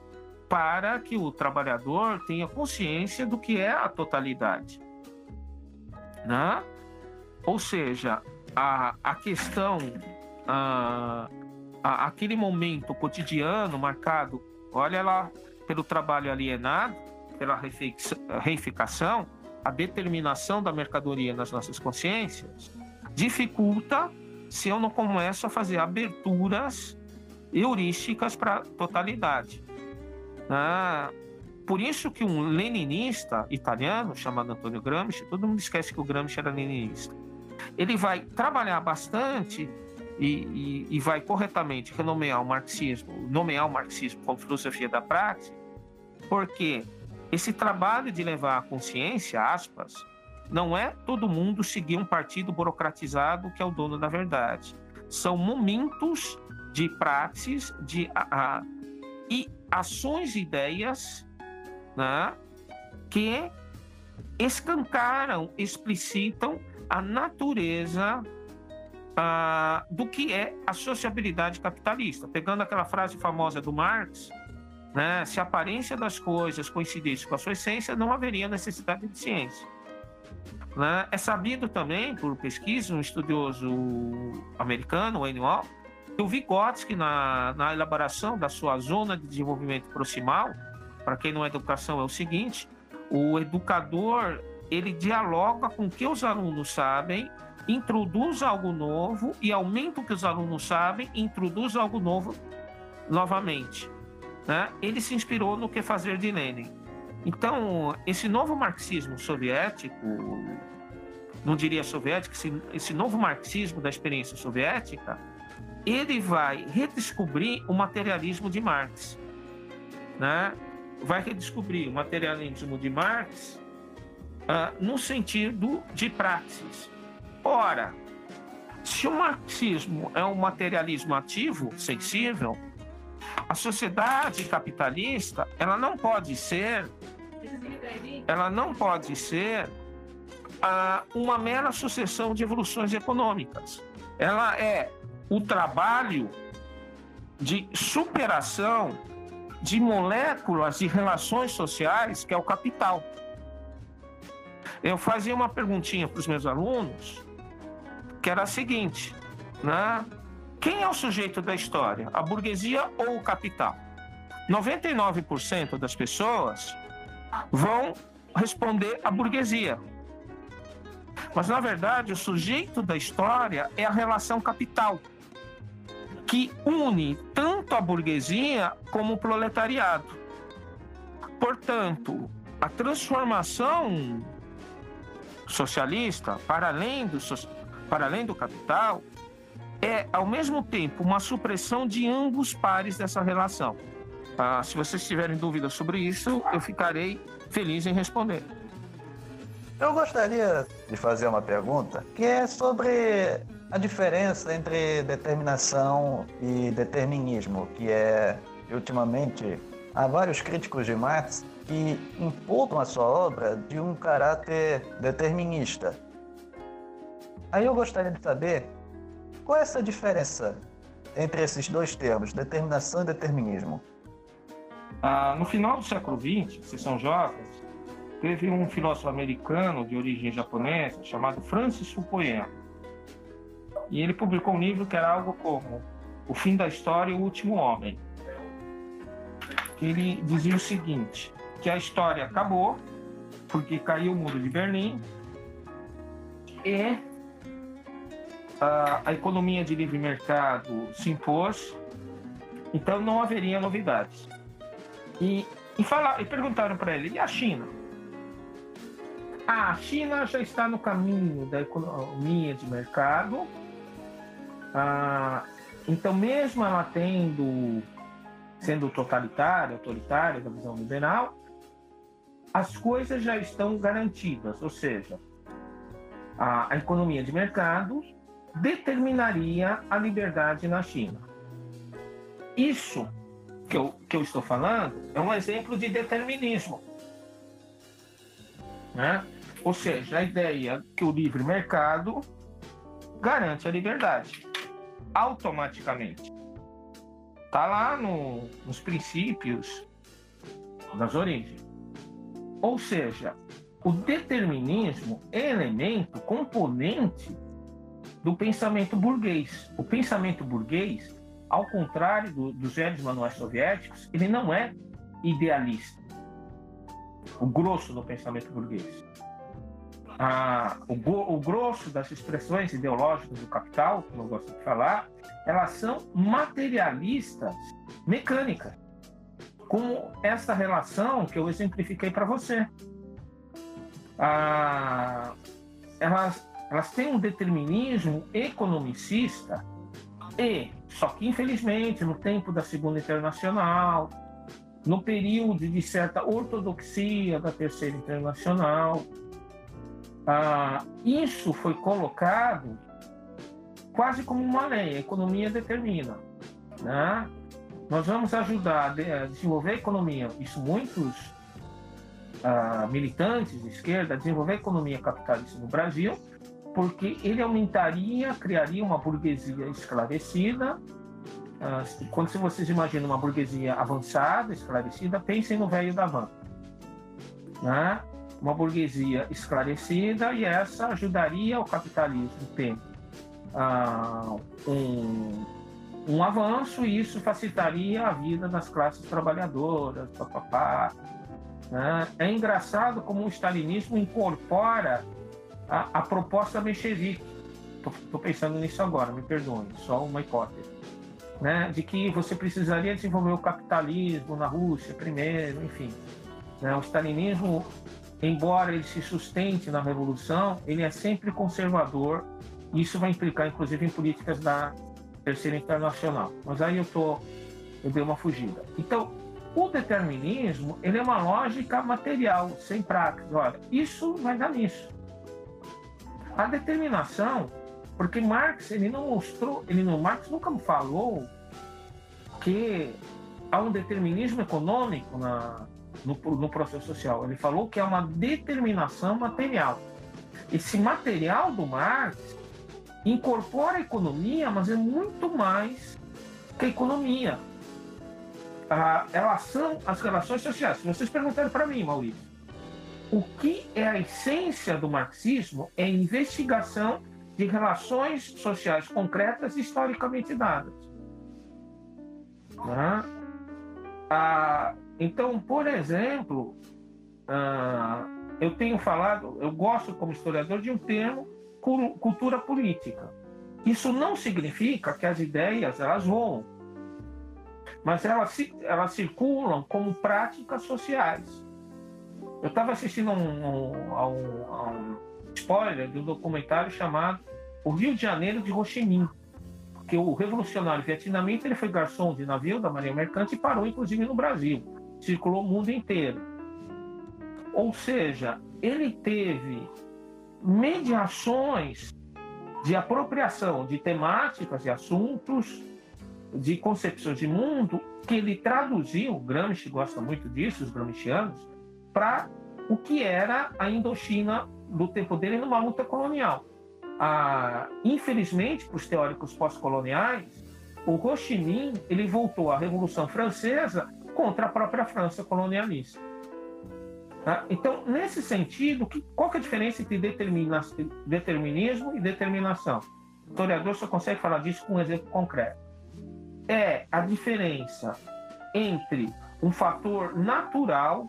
para que o trabalhador tenha consciência do que é a totalidade. Né? Ou seja, a, a questão, a, a, aquele momento cotidiano marcado, olha lá, pelo trabalho alienado, pela reificação, a determinação da mercadoria nas nossas consciências, dificulta se eu não começo a fazer aberturas heurísticas para totalidade. Ah, por isso que um leninista italiano chamado Antonio Gramsci, todo mundo esquece que o Gramsci era leninista, ele vai trabalhar bastante e, e, e vai corretamente renomear o marxismo, nomear o marxismo como filosofia da prática, porque esse trabalho de levar a consciência, aspas, não é todo mundo seguir um partido burocratizado que é o dono da verdade. São momentos de praxis, de a, e ações e ideias né, que escancaram, explicitam a natureza do que é a sociabilidade capitalista. Pegando aquela frase famosa do Marx, né, se a aparência das coisas coincidisse com a sua essência, não haveria necessidade de ciência. Né? É sabido também, por pesquisa, um estudioso americano, Wayne Wall, que o Vygotsky, na, na elaboração da sua zona de desenvolvimento proximal, para quem não é educação, é o seguinte: o educador ele dialoga com o que os alunos sabem, introduz algo novo e aumenta o que os alunos sabem, introduz algo novo novamente. Né? Ele se inspirou no que fazer de Lenin. Então, esse novo marxismo soviético, não diria soviético, esse, esse novo marxismo da experiência soviética, ele vai redescobrir o materialismo de Marx. Né? Vai redescobrir o materialismo de Marx uh, no sentido de praxis. Ora, se o marxismo é um materialismo ativo, sensível, a sociedade capitalista ela não pode ser ela não pode ser uh, uma mera sucessão de evoluções econômicas. Ela é o trabalho de superação de moléculas de relações sociais que é o capital. Eu fazia uma perguntinha para os meus alunos que era a seguinte, né? Quem é o sujeito da história? A burguesia ou o capital? 99% das pessoas vão responder a burguesia. Mas, na verdade, o sujeito da história é a relação capital, que une tanto a burguesia como o proletariado. Portanto, a transformação socialista, para além do, para além do capital, é, ao mesmo tempo, uma supressão de ambos pares dessa relação. Ah, se vocês tiverem dúvidas sobre isso, eu ficarei feliz em responder. Eu gostaria de fazer uma pergunta que é sobre a diferença entre determinação e determinismo, que é, ultimamente, há vários críticos de Marx que imputam a sua obra de um caráter determinista. Aí eu gostaria de saber qual é essa diferença entre esses dois termos, determinação e determinismo? Ah, no final do século XX, vocês são jovens, teve um filósofo americano de origem japonesa chamado Francis Fukuyama. E ele publicou um livro que era algo como O Fim da História e o Último Homem. Ele dizia o seguinte, que a história acabou porque caiu o muro de Berlim e a, a economia de livre mercado se impôs, então não haveria novidades. E, e, falar, e perguntaram para ele, e a China? Ah, a China já está no caminho da economia de mercado, ah, então mesmo ela tendo sendo totalitária, autoritária da visão liberal, as coisas já estão garantidas, ou seja, a, a economia de mercado determinaria a liberdade na China. Isso que eu, que eu estou falando é um exemplo de determinismo. Né? Ou seja, a ideia que o livre mercado garante a liberdade automaticamente. Está lá no, nos princípios das origens. Ou seja, o determinismo é elemento, componente do pensamento burguês. O pensamento burguês, ao contrário do, dos velhos manuais soviéticos, ele não é idealista. O grosso do pensamento burguês. Ah, o, o grosso das expressões ideológicas do capital, como eu gosto de falar, elas são materialistas, mecânicas, como essa relação que eu exemplifiquei para você. Ah, elas elas têm um determinismo economicista e, só que infelizmente, no tempo da Segunda Internacional, no período de certa ortodoxia da Terceira Internacional, ah, isso foi colocado quase como uma lei, a economia determina. Né? Nós vamos ajudar a desenvolver a economia, isso muitos ah, militantes de esquerda, desenvolver a economia capitalista no Brasil, porque ele aumentaria, criaria uma burguesia esclarecida ah, quando vocês imaginam uma burguesia avançada, esclarecida, pensem no velho da van. Né? Uma burguesia esclarecida e essa ajudaria o capitalismo a ter uh, um, um avanço e isso facilitaria a vida das classes trabalhadoras, papapá. Né? É engraçado como o stalinismo incorpora a, a proposta menchevique. Estou pensando nisso agora, me perdoem, só uma hipótese né, de que você precisaria desenvolver o capitalismo na Rússia primeiro, enfim. Né, o stalinismo, embora ele se sustente na revolução, ele é sempre conservador. Isso vai implicar, inclusive, em políticas da Terceira Internacional. Mas aí eu tô, eu dei uma fugida. Então, o determinismo, ele é uma lógica material, sem prática. Olha, isso vai dar nisso. A determinação porque Marx, ele não mostrou, ele não, Marx nunca falou que há um determinismo econômico na, no, no processo social. Ele falou que é uma determinação material. Esse material do Marx incorpora a economia, mas é muito mais que a economia. Elas são as relações sociais. Se vocês perguntarem para mim, Maurício, o que é a essência do marxismo é investigação de relações sociais concretas historicamente dadas. Né? Ah, então, por exemplo, ah, eu tenho falado, eu gosto como historiador de um termo cultura política. Isso não significa que as ideias elas voam, mas elas, elas circulam como práticas sociais. Eu estava assistindo a um, um, um, spoiler de um documentário chamado O Rio de Janeiro de Ho que o revolucionário vietnamita ele foi garçom de navio da Marinha Mercante e parou inclusive no Brasil, circulou o mundo inteiro. Ou seja, ele teve mediações de apropriação de temáticas e assuntos, de concepções de mundo, que ele traduziu, Gramsci gosta muito disso, os gramscianos, para o que era a Indochina do tempo dele numa luta colonial. Ah, infelizmente, para os teóricos pós-coloniais, o Ho Chi Minh ele voltou à Revolução Francesa contra a própria França colonialista. Tá? Então, nesse sentido, que, qual que é a diferença entre determinismo e determinação? O historiador só consegue falar disso com um exemplo concreto. É a diferença entre um fator natural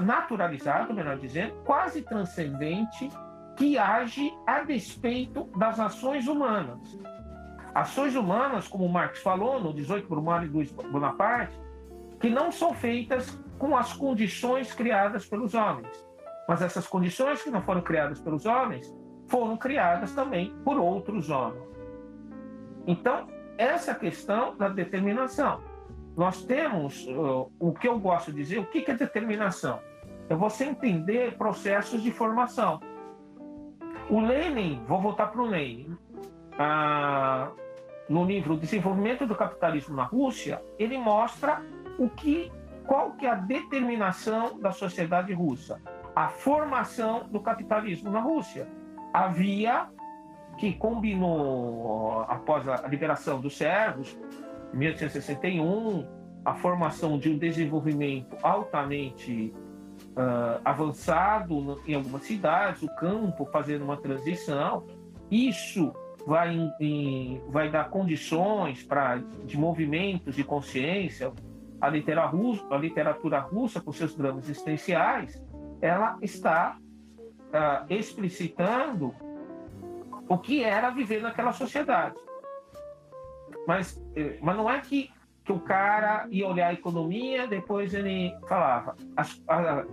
naturalizado, melhor dizendo, quase transcendente, que age a despeito das ações humanas. Ações humanas, como Marx falou no 18 por Mário Luiz Bonaparte, que não são feitas com as condições criadas pelos homens. Mas essas condições que não foram criadas pelos homens foram criadas também por outros homens. Então, essa questão da determinação nós temos uh, o que eu gosto de dizer, o que, que é determinação? É você entender processos de formação. O Lenin, vou voltar para o Lenin, ah, no livro Desenvolvimento do Capitalismo na Rússia, ele mostra o que, qual que é a determinação da sociedade russa, a formação do capitalismo na Rússia. Havia que combinou após a liberação dos servos 1861, a formação de um desenvolvimento altamente uh, avançado em algumas cidades, o campo fazendo uma transição. Isso vai, em, em, vai dar condições para de movimentos de consciência. A literatura, russa, a literatura russa, com seus dramas existenciais, ela está uh, explicitando o que era viver naquela sociedade. Mas, eh, mas não é que, que o cara ia olhar a economia, depois ele falava. A, a,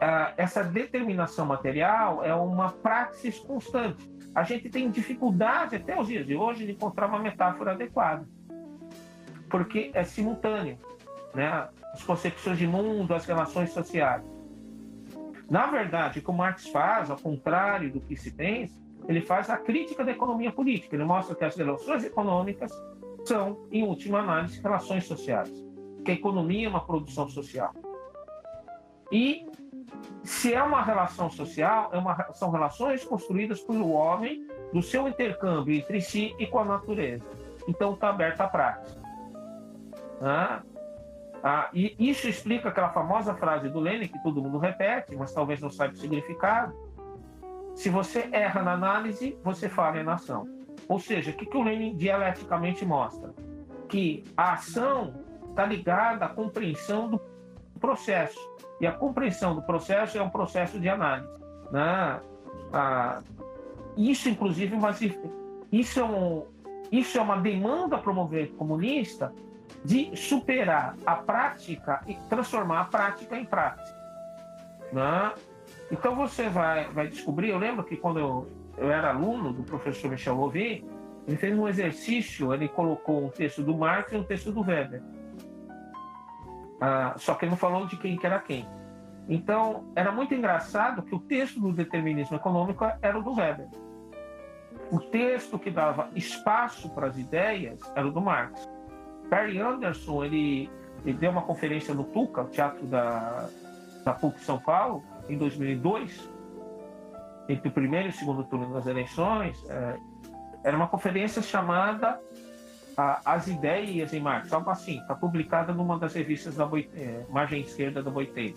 a, essa determinação material é uma praxis constante. A gente tem dificuldade, até os dias de hoje, de encontrar uma metáfora adequada. Porque é simultâneo. Né? As concepções de mundo, as relações sociais. Na verdade, o que o Marx faz, ao contrário do que se pensa, ele faz a crítica da economia política. Ele mostra que as relações econômicas são, em última análise, relações sociais. Que a economia é uma produção social. E se é uma relação social, é uma, são relações construídas pelo homem, do seu intercâmbio entre si e com a natureza. então está aberto à prática. Ah, e isso explica aquela famosa frase do Lenin, que todo mundo repete, mas talvez não saiba o significado. Se você erra na análise, você falha na ação. Ou seja, o que, que o Lenin dialeticamente mostra? Que a ação está ligada à compreensão do processo. E a compreensão do processo é um processo de análise. Né? Ah, isso, inclusive, mas isso é, um, isso é uma demanda movimento comunista de superar a prática e transformar a prática em prática. Né? Então você vai, vai descobrir, eu lembro que quando eu, eu era aluno do professor Michel Louvi, ele fez um exercício, ele colocou um texto do Marx e um texto do Weber. Ah, só que ele não falou de quem que era quem. Então, era muito engraçado que o texto do determinismo econômico era o do Weber. O texto que dava espaço para as ideias era o do Marx. Perry Anderson, ele, ele deu uma conferência no TUCA, Teatro da, da PUC São Paulo, em 2002, entre o primeiro e o segundo turno das eleições. É, era uma conferência chamada As Ideias em Marx, algo assim, está publicada numa das revistas da Boite, é, margem esquerda da Boiteira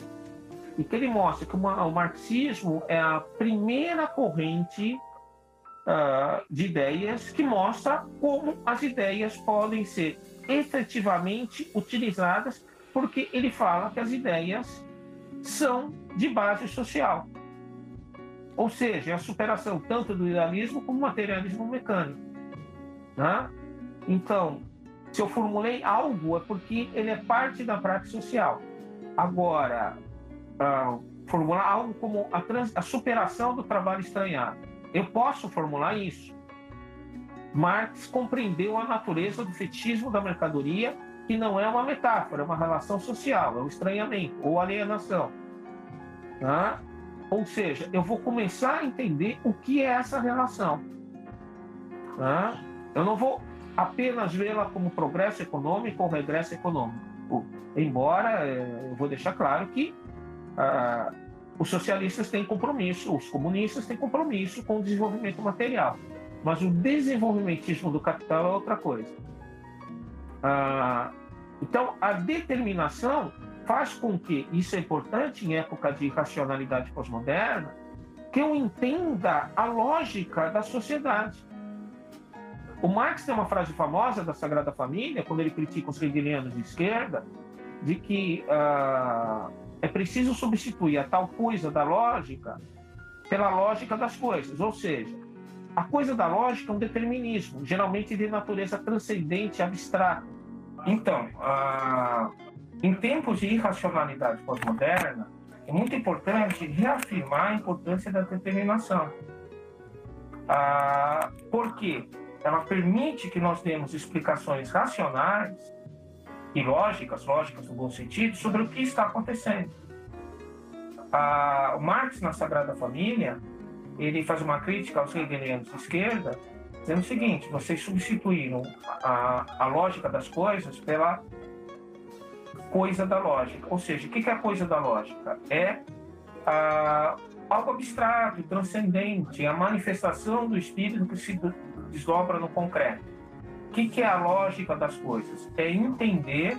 e que ele mostra que uma, o marxismo é a primeira corrente uh, de ideias que mostra como as ideias podem ser efetivamente utilizadas, porque ele fala que as ideias são de base social. Ou seja, é a superação tanto do idealismo como do materialismo mecânico. Né? Então, se eu formulei algo, é porque ele é parte da prática social. Agora, uh, formular algo como a, trans, a superação do trabalho estranhado. Eu posso formular isso. Marx compreendeu a natureza do fetismo da mercadoria, que não é uma metáfora, é uma relação social, é o estranhamento ou alienação. Tá? Ou seja, eu vou começar a entender o que é essa relação. Tá? Eu não vou apenas vê-la como progresso econômico ou regresso econômico. Embora eh, eu vou deixar claro que ah, os socialistas têm compromisso, os comunistas têm compromisso com o desenvolvimento material. Mas o desenvolvimentismo do capital é outra coisa. Ah, então, a determinação faz com que, isso é importante em época de racionalidade pós-moderna, que eu entenda a lógica da sociedade. O Marx tem uma frase famosa da Sagrada Família, quando ele critica os hegelianos de esquerda, de que ah, é preciso substituir a tal coisa da lógica pela lógica das coisas, ou seja, a coisa da lógica é um determinismo, geralmente de natureza transcendente, abstrata. Então, ah, em tempos de irracionalidade pós-moderna, é muito importante reafirmar a importância da determinação. Ah, porque ela permite que nós demos explicações racionais e lógicas, lógicas no bom sentido, sobre o que está acontecendo. o Marx, na Sagrada Família, ele faz uma crítica aos hegelianos de esquerda, dizendo o seguinte: vocês substituíram a, a lógica das coisas pela coisa da lógica. Ou seja, o que é a coisa da lógica? É algo abstrato, transcendente, a manifestação do espírito que se desdobra no concreto que, que é a lógica das coisas? É entender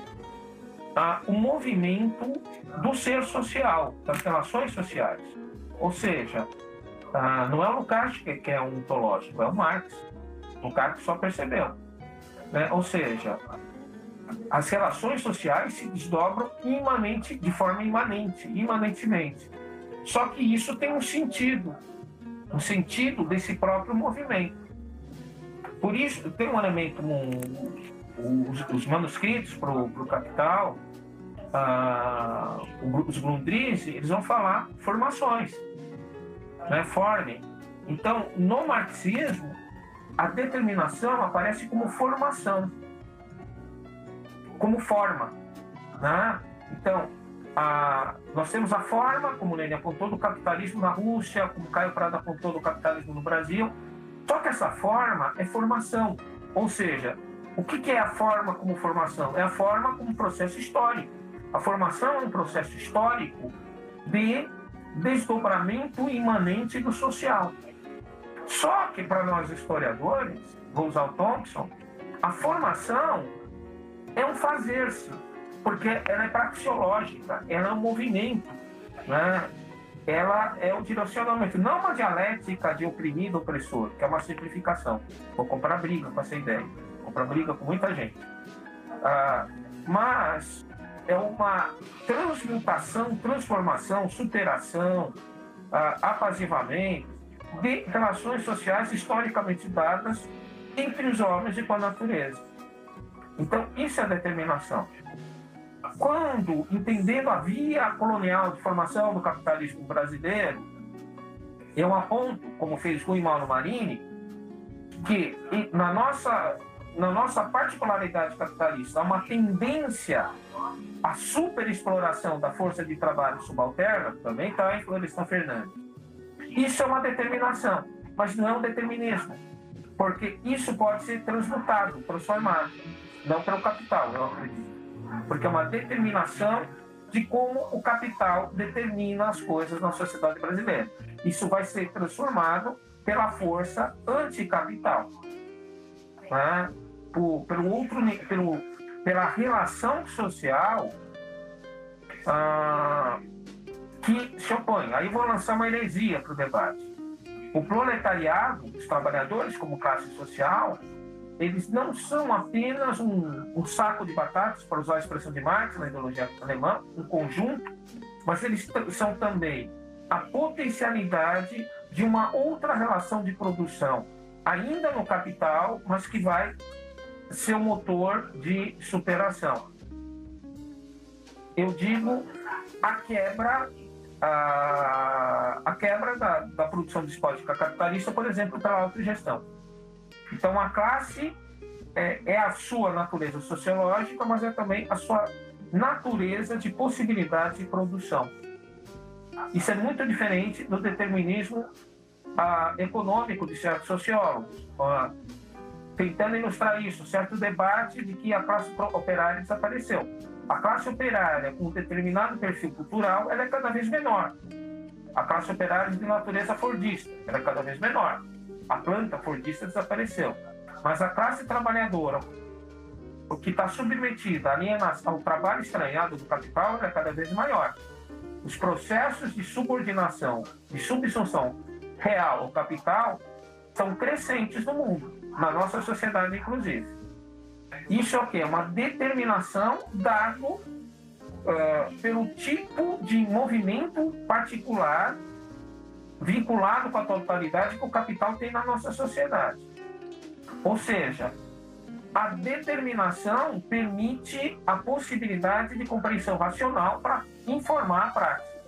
tá, o movimento do ser social, das relações sociais. Ou seja, tá, não é o Lukács que, que é um ontológico, é o Marx. O Lukács só percebeu. Né? Ou seja, as relações sociais se desdobram imanente, de forma imanente, imanentemente. Só que isso tem um sentido, um sentido desse próprio movimento. Por isso, tem um elemento, um, os, os, manuscritos para o Capital, ah, os Grundrisse, eles vão falar formações, né, forme. Então, no marxismo, a determinação aparece como formação, como forma. Né? Então, a, nós temos a forma, como o Lenin apontou, do capitalismo na Rússia, como Caio Prado apontou, do capitalismo no Brasil, só que essa forma é formação. Ou seja, o que é a forma como formação? É a forma como processo histórico. A formação é um processo histórico de desdobramento imanente do social. Só que para nós historiadores, vou usar o Thompson, A formação é um fazer-se, porque ela é praxeológica, ela é um movimento, né? ela é o direcionamento, não uma dialética de oprimido opressor, que é uma simplificação. Vou comprar briga com essa ideia, comprar briga com muita gente. Ah, mas é uma transmutação, transformação, superação, ah, apazivamento de relações sociais historicamente dadas entre os homens e com a natureza. Então, isso é determinação quando, entendendo a via colonial de formação do capitalismo brasileiro, eu aponto, como fez Rui Mauro Marini, que na nossa, na nossa particularidade capitalista há uma tendência à superexploração da força de trabalho subalterna, também está em Florestan Fernandes. Isso é uma determinação, mas não é um determinismo, porque isso pode ser transmutado, transformado, não pelo capital, eu acredito porque é uma determinação de como o capital determina as coisas na sociedade brasileira. Isso vai ser transformado pela força anticapital, né? Por, pelo outro, pelo, pela relação social ah, que se opõe. Aí vou lançar uma heresia para o debate. O proletariado, os trabalhadores como classe social, eles não são apenas um, um, saco de batatas, para usar a expressão de Marx na ideologia alemã, um conjunto, mas eles são também a potencialidade de uma outra relação de produção, ainda no capital, mas que vai ser um motor de superação. Eu digo a quebra a, a quebra da, da produção despótica capitalista, por exemplo, pela autogestão então, a classe é, é, a sua natureza sociológica, mas é também a sua natureza de possibilidade de produção. Isso é muito diferente do determinismo ah, econômico de certos sociólogos, ah, tentando ilustrar isso, certo debate de que a classe operária desapareceu. A classe operária com um determinado perfil cultural ela é cada vez menor. A classe operária de natureza fordista ela é cada vez menor a planta fordista desapareceu. Mas a classe trabalhadora, o que está submetida ao trabalho estranhado do capital, é cada vez maior. Os processos de subordinação, de subsunção real ao capital, são crescentes no mundo, na nossa sociedade, inclusive. Isso é o quê? Uma determinação dado uh, pelo tipo de movimento particular vinculado com a totalidade que o capital tem na nossa sociedade. Ou seja, a determinação permite a possibilidade de compreensão racional para informar a prática.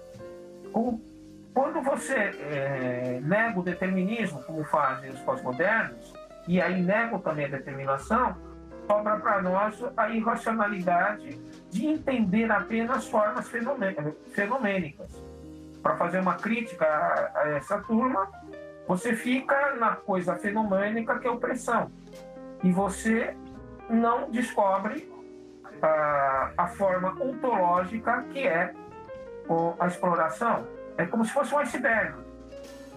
Quando você é, nega o determinismo, como fazem os pós-modernos, e aí negam também a determinação, sobra para nós a irracionalidade de entender apenas formas fenomênicas para fazer uma crítica a, a, essa turma, você fica na coisa fenomênica que é opressão. E você não descobre a, a forma ontológica que é a exploração. É como se fosse um iceberg.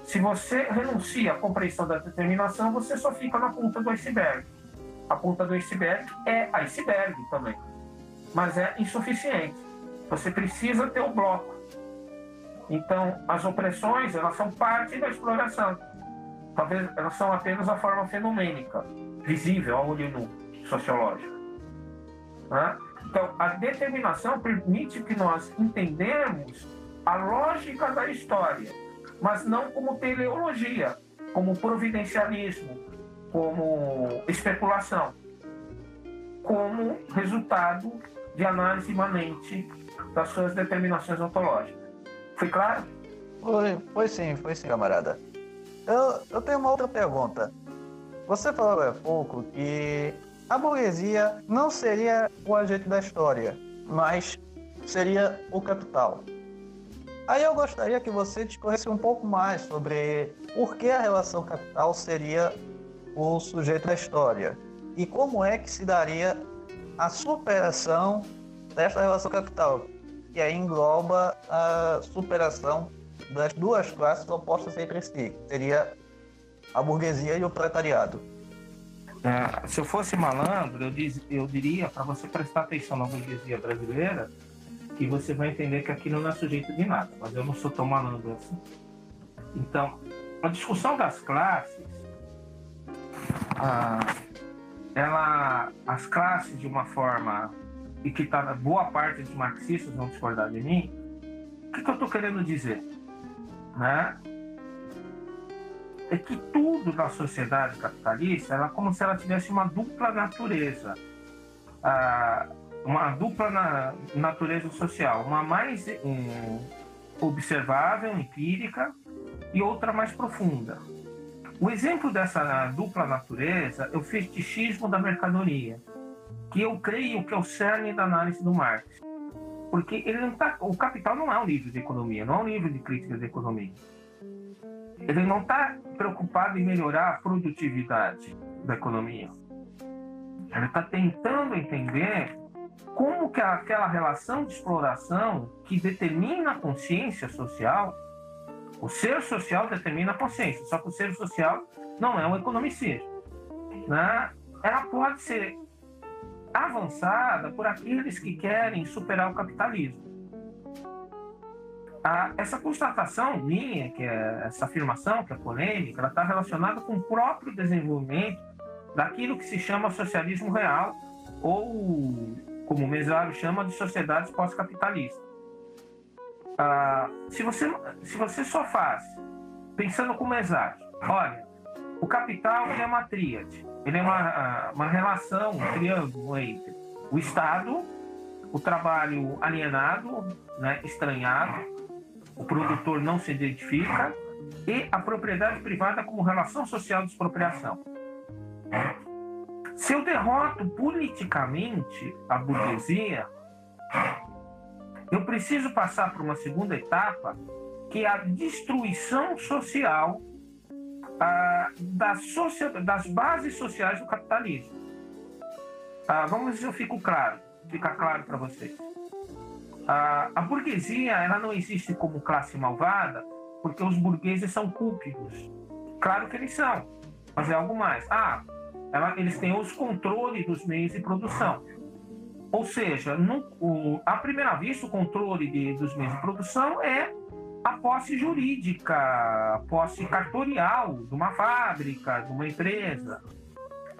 Se você renuncia à compreensão da determinação, você só fica na ponta do iceberg. A ponta do iceberg é iceberg também, mas é insuficiente. Você precisa ter o bloco então, as opressões, elas são parte da exploração. Talvez elas são apenas a forma fenomênica, visível ao olho nu, sociológico. Né? Então, a determinação permite que nós entendamos a lógica da história, mas não como teleologia, como providencialismo, como especulação, como resultado de análise imanente das suas determinações ontológicas. Foi claro? Foi, foi sim, foi sim, camarada. Eu, eu tenho uma outra pergunta. Você falou há pouco que a burguesia não seria o agente da história, mas seria o capital. Aí eu gostaria que você discorresse um pouco mais sobre por que a relação capital seria o sujeito da história e como é que se daria a superação dessa relação capital, que aí engloba a superação das duas classes opostas entre si, seria a burguesia e o proletariado. É, se eu fosse malandro, eu, diz, eu diria para você prestar atenção na burguesia brasileira que você vai entender que aquilo não é sujeito de nada, mas eu não sou tão malandro assim. Então, a discussão das classes, ah, ela, as classes de uma forma e que tá, boa parte dos marxistas vão discordar de mim, o que, que eu estou querendo dizer? Né? É que tudo na sociedade capitalista é como se ela tivesse uma dupla natureza. Ah, uma dupla na, natureza social, uma mais um, observável, empírica, e outra mais profunda. O exemplo dessa dupla natureza é o fetichismo da mercadoria, que eu creio que é o cerne da análise do Marx. Porque ele não tá, o Capital não é um livro de economia, não é um livro de crítica de economia. Ele não está preocupado em melhorar a produtividade da economia. Ele está tentando entender como que aquela relação de exploração que determina a consciência social, o ser social determina a consciência, só que o ser social não é um economicista. Né? Ela pode ser avançada por aqueles que querem superar o capitalismo. Ah, essa constatação minha, que é essa afirmação que é polêmica, ela está relacionada com o próprio desenvolvimento daquilo que se chama socialismo real ou como o Mesário chama, de sociedades pós-capitalistas. Ah, se, você, se você só faz, pensando como Mesário, olha, o capital é uma tríade, ele é uma, ah, uma relação, um triângulo entre o Estado, o trabalho alienado, né, estranhado, o produtor não se identifica, e a propriedade privada como relação social de expropriação. Se eu derroto politicamente a burguesia, eu preciso passar por uma segunda etapa, que é a destruição social ah, das, das bases sociais do capitalismo. Ah, vamos ver se eu fico claro, fica claro para vocês. Ah, a burguesia ela não existe como classe malvada porque os burgueses são cúpidos. Claro que eles são, mas é algo mais. Ah, ela, eles têm os controles dos meios de produção. Ou seja, no, o, à primeira vista, o controle de, dos meios de produção é a posse jurídica, a posse cartorial de uma fábrica, de uma empresa.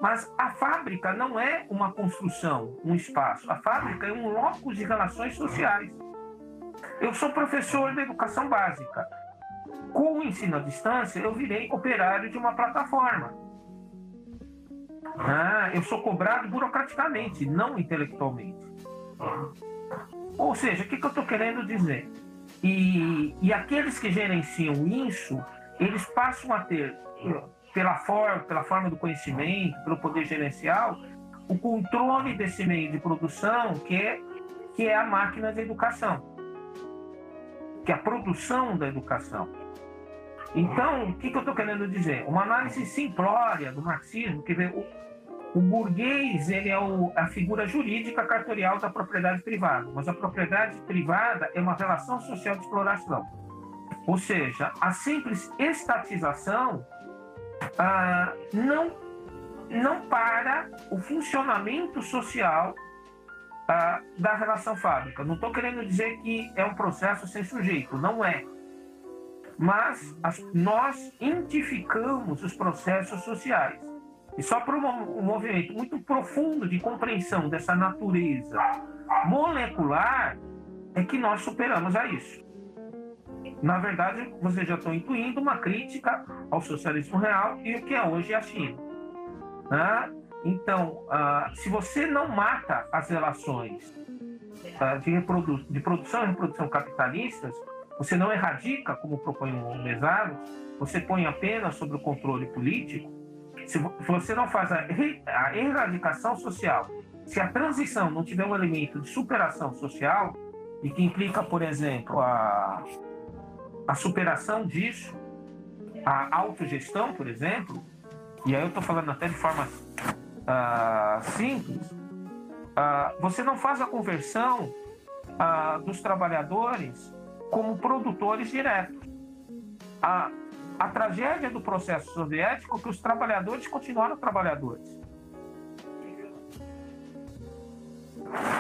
Mas a fábrica não é uma construção, um espaço. A fábrica é um locus de relações sociais. Eu sou professor de educação básica. Com o ensino à distância, eu virei operário de uma plataforma. Ah, eu sou cobrado burocraticamente, não intelectualmente. Ou seja, o que, que eu estou querendo dizer? E, e aqueles que gerenciam isso, eles passam a ter, pela forma, pela forma do conhecimento, pelo poder gerencial, o controle desse meio de produção, que é, que é a máquina da educação, que é a produção da educação. Então, o que, que eu estou querendo dizer? Uma análise simplória do marxismo, que vê o burguês ele é o, a figura jurídica cartorial da propriedade privada, mas a propriedade privada é uma relação social de exploração. Ou seja, a simples estatização ah, não, não para o funcionamento social ah, da relação fábrica. Não estou querendo dizer que é um processo sem sujeito, não é mas as, nós identificamos os processos sociais. E só por um, movimento muito profundo de compreensão dessa natureza molecular é que nós superamos a isso. Na verdade, vocês já estão intuindo uma crítica ao socialismo real e o que é hoje a China. Né? Então, uh, se você não mata as relações uh, de, reprodu de produção e reprodução capitalistas, você não erradica, como propõe o Mesaro, você põe apenas sobre o controle político. Se você não faz a, a erradicação social, se a transição não tiver um elemento de superação social, e que implica, por exemplo, a, a superação disso, a autogestão, por exemplo, e aí eu estou falando até de forma uh, simples, uh, você não faz a conversão uh, dos trabalhadores como produtores diretos. A, a tragédia do processo soviético é que os trabalhadores continuaram trabalhadores.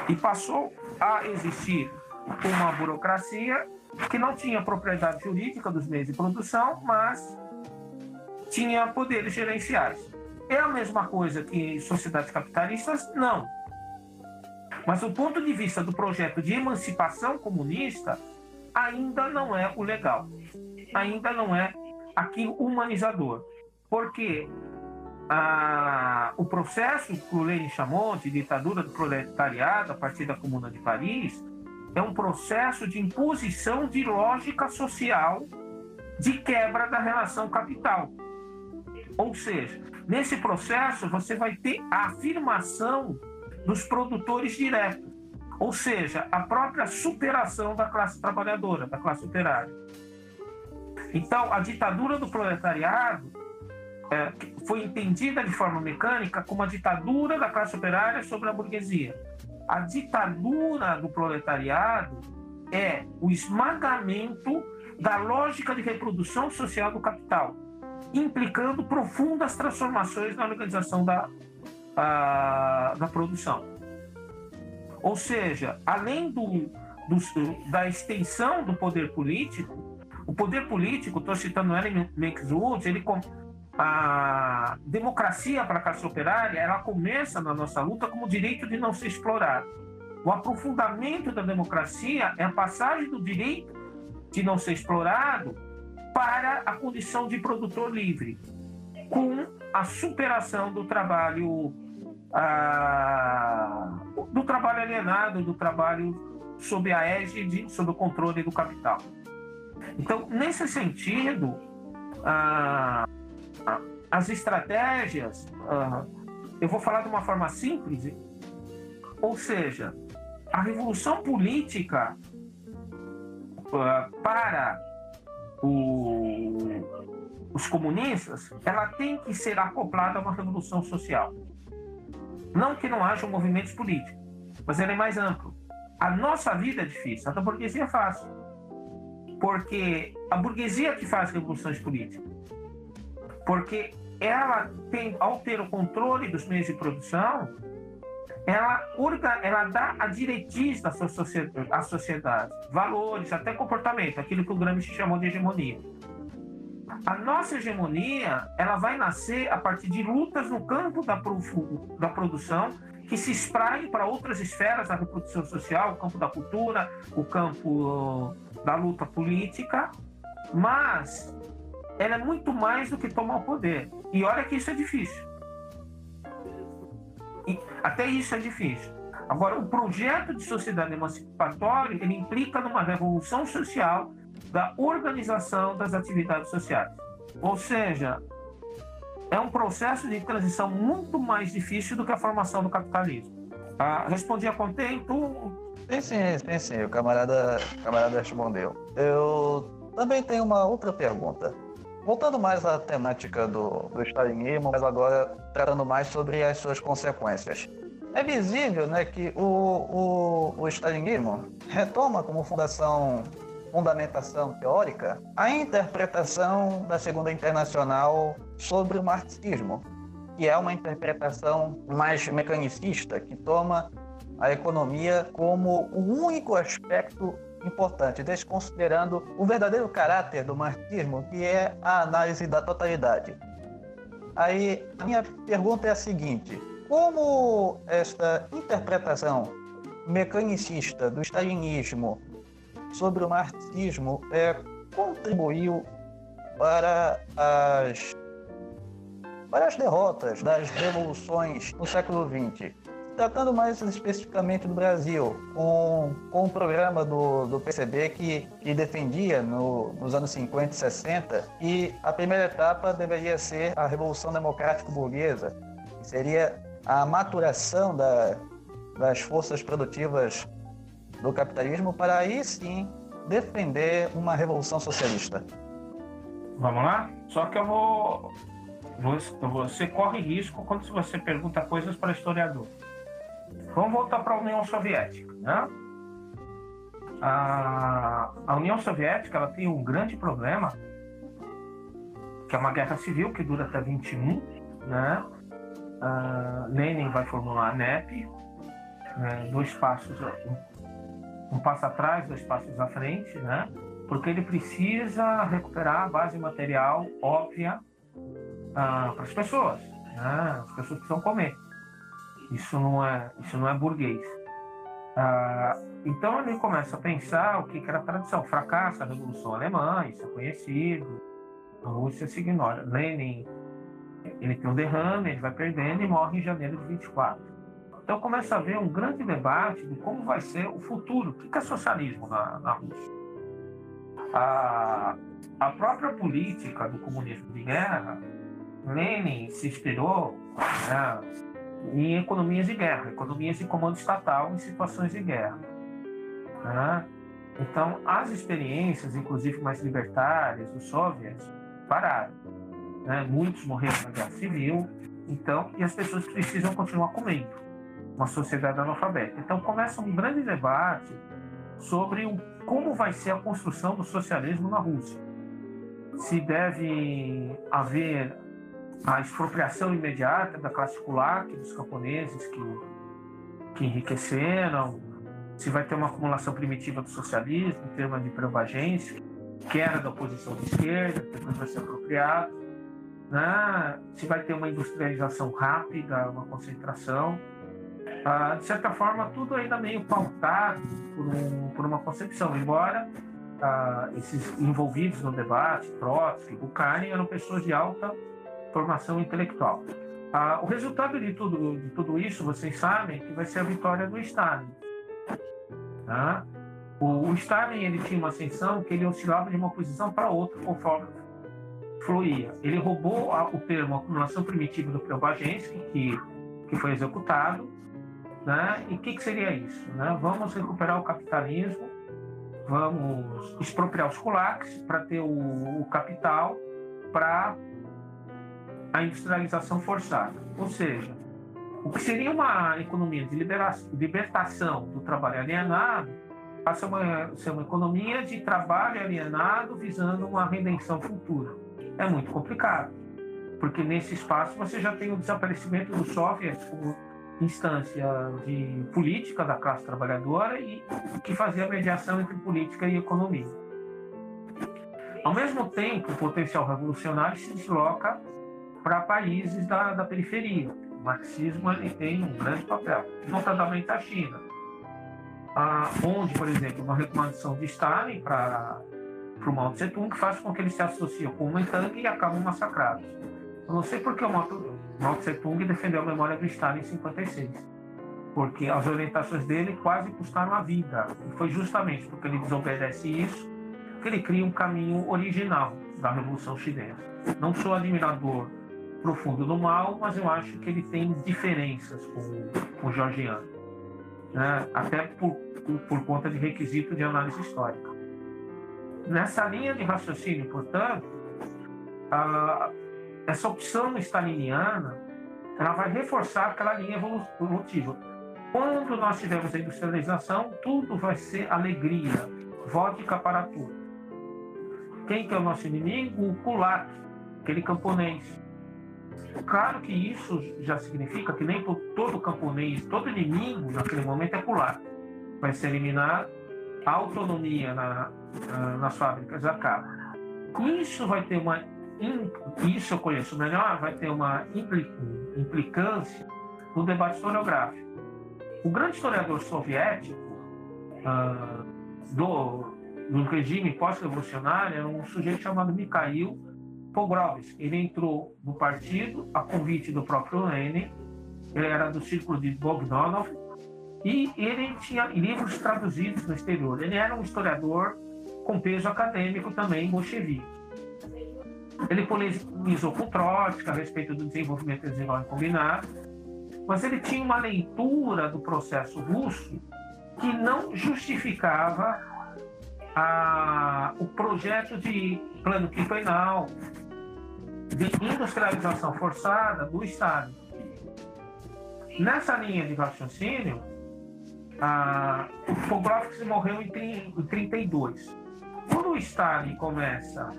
E passou a existir uma burocracia que não tinha propriedade jurídica dos meios de produção, mas tinha poderes gerenciais. É a mesma coisa que em sociedades capitalistas? Não. Mas o ponto de vista do projeto de emancipação comunista ainda não é o legal, ainda não é aqui humanizador. Porque ah, o processo que o Lenin chamou de ditadura do proletariado a partir da Comuna de Paris é um processo de imposição de lógica social de quebra da relação capital. Ou seja, nesse processo você vai ter a afirmação dos produtores diretos, ou seja, a própria superação da classe trabalhadora, da classe operária. Então, a ditadura do proletariado é, foi entendida de forma mecânica como a ditadura da classe operária sobre a burguesia. A ditadura do proletariado é o esmagamento da lógica de reprodução social do capital, implicando profundas transformações na organização da, a, da produção. Ou seja, além do, do, da extensão do poder político, o poder político, estou citando Ellen Maxwood, ele a democracia para a classe operária, ela começa na nossa luta como direito de não ser explorado. O aprofundamento da democracia é a passagem do direito de não ser explorado para a condição de produtor livre, com a superação do trabalho do trabalho alienado, do trabalho sob a égide, sob o controle do capital. Então, nesse sentido, ah, as estratégias, uh, eu vou falar de uma forma simples, ou seja, a revolução política uh, para o, os comunistas, ela tem que ser acoplada a uma revolução social. Não que não haja movimentos políticos, mas ela é mais amplo. A nossa vida é difícil, a da burguesia é fácil. Porque a burguesia que faz revoluções políticas. Porque ela tem, ao ter o controle dos meios de produção, ela, ela dá a diretriz da sua sociedade, à sociedade, valores, até comportamento, aquilo que o Gramsci chamou de hegemonia. A nossa hegemonia, ela vai nascer a partir de lutas no campo da, da produção que se espraem para outras esferas da reprodução social, o campo da cultura, o campo da luta política, mas ela é muito mais do que tomar o poder. E olha que isso é difícil. E até isso é difícil. Agora, o projeto de sociedade emancipatória, ele implica numa revolução social da organização das atividades sociais. Ou seja, é um processo de transição muito mais difícil do que a formação do capitalismo. Ah, respondi a contento? Sim, sim, sim, sim. O camarada, camarada respondeu. Eu também tenho uma outra pergunta. Voltando mais à temática do, do stalinismo, mas agora tratando mais sobre as suas consequências. É visível né, que o, o, o stalinismo retoma como fundação, fundamentação teórica a interpretação da Segunda Internacional sobre o marxismo, que é uma interpretação mais mecanicista, que toma a economia como o único aspecto importante, desconsiderando o verdadeiro caráter do marxismo, que é a análise da totalidade. Aí, a minha pergunta é a seguinte: como esta interpretação mecanicista do stalinismo sobre o marxismo é, contribuiu para as, para as derrotas das revoluções no século XX? Tratando mais especificamente do Brasil, com, com um programa do, do PCB que, que defendia no, nos anos 50 e 60 que a primeira etapa deveria ser a Revolução Democrática Burguesa, que seria a maturação da, das forças produtivas do capitalismo para aí sim defender uma revolução socialista. Vamos lá? Só que eu vou. Você corre risco quando você pergunta coisas para historiador. Vamos voltar para a União Soviética. Né? A, a União Soviética ela tem um grande problema, que é uma guerra civil que dura até 21. Né? Uh, Lenin vai formular a NEP. né, dois passos, um, um passo atrás, dois passos à frente, né? porque ele precisa recuperar a base material óbvia ah, para as pessoas, né? as pessoas precisam comer. Isso não é, isso não é burguês. Ah, então ele começa a pensar o que, que era tradição. Fracassa a Revolução Alemã, isso é conhecido. A Rússia se ignora. Lenin, ele tem um derrame, ele vai perdendo e morre em janeiro de 24. Então começa a haver um grande debate de como vai ser o futuro. O que é socialismo na, na Rússia? A, a própria política do comunismo de guerra, Lenin se inspirou né, em economias de guerra, economias de comando estatal em situações de guerra. Né? Então, as experiências, inclusive mais libertárias, dos soviets, pararam. Né? Muitos morreram na guerra civil, então, e as pessoas precisam continuar comendo. Uma sociedade analfabeta. Então, começa um grande debate sobre o, como vai ser a construção do socialismo na Rússia. Se deve haver a expropriação imediata da classe kulak, dos camponeses que, que enriqueceram, se vai ter uma acumulação primitiva do socialismo, em termos de Prevagensk, que era da oposição de esquerda, depois vai ser apropriado, né? se vai ter uma industrialização rápida, uma concentração. Ah, de certa forma, tudo ainda meio pautado por, um, por uma concepção, embora ah, esses envolvidos no debate, Trotsky, Bukharin, eram pessoas de alta formação intelectual. Ah, o resultado de tudo, de tudo isso, vocês sabem, que vai ser a vitória do Stalin. Tá? O, o, Stalin ele tinha uma ascensão que ele oscilava de uma posição para outra conforme fluía. Ele roubou a, o termo acumulação primitiva do Preobagensky, que, que foi executado, né? E o que, que, seria isso? Né? Vamos recuperar o capitalismo, vamos expropriar os kulaks para ter o, o capital para a industrialização forçada. Ou seja, o que seria uma economia de libertação do trabalho alienado passa a ser uma economia de trabalho alienado visando uma redenção futura. É muito complicado, porque nesse espaço você já tem o desaparecimento do soviets como instância de política da classe trabalhadora e que fazia a mediação entre política e economia. Ao mesmo tempo, o potencial revolucionário se desloca para países da, da periferia. O marxismo ele tem um grande papel, notadamente a China, ah, onde, por exemplo, uma recomendação de Stalin para o Mao Tse Tung faz com que eles se associem com o Kuomintang e acabam massacrados. Eu não sei porque o Mao, Mao Tse Tung defendeu a memória do Stalin em 56, porque as orientações dele quase custaram a vida. E foi justamente porque ele desobedece isso que ele cria um caminho original da Revolução Chinesa. Não sou admirador profundo do mal, mas eu acho que ele tem diferenças com, com o Georgiano, né? até por, por, por conta de requisito de análise histórica. Nessa linha de raciocínio, portanto, a, essa opção staliniana ela vai reforçar aquela linha evolutiva. Quando nós tivermos a industrialização, tudo vai ser alegria, vodka para tudo. Quem que é o nosso inimigo? O culato, aquele camponês. Claro que isso já significa que nem todo camponês, todo inimigo naquele momento é pular. Vai ser eliminado, a autonomia na, nas fábricas acaba. Isso vai ter uma. Isso eu conheço melhor, vai ter uma implicância no debate historiográfico. O grande historiador soviético uh, do, do regime pós-revolucionário era um sujeito chamado Mikhail Pogrovski. Ele entrou no partido a convite do próprio Lenin, ele era do círculo de Bogdanov, e ele tinha livros traduzidos no exterior. Ele era um historiador com peso acadêmico também bolchevique. Ele polemizou com Trotsky a respeito do desenvolvimento residual combinado, mas ele tinha uma leitura do processo russo que não justificava a, o projeto de plano quinquenal, de industrialização forçada do Estado. Nessa linha de raciocínio, a, o Fogrovskis morreu em 1932. Quando o Stalin começa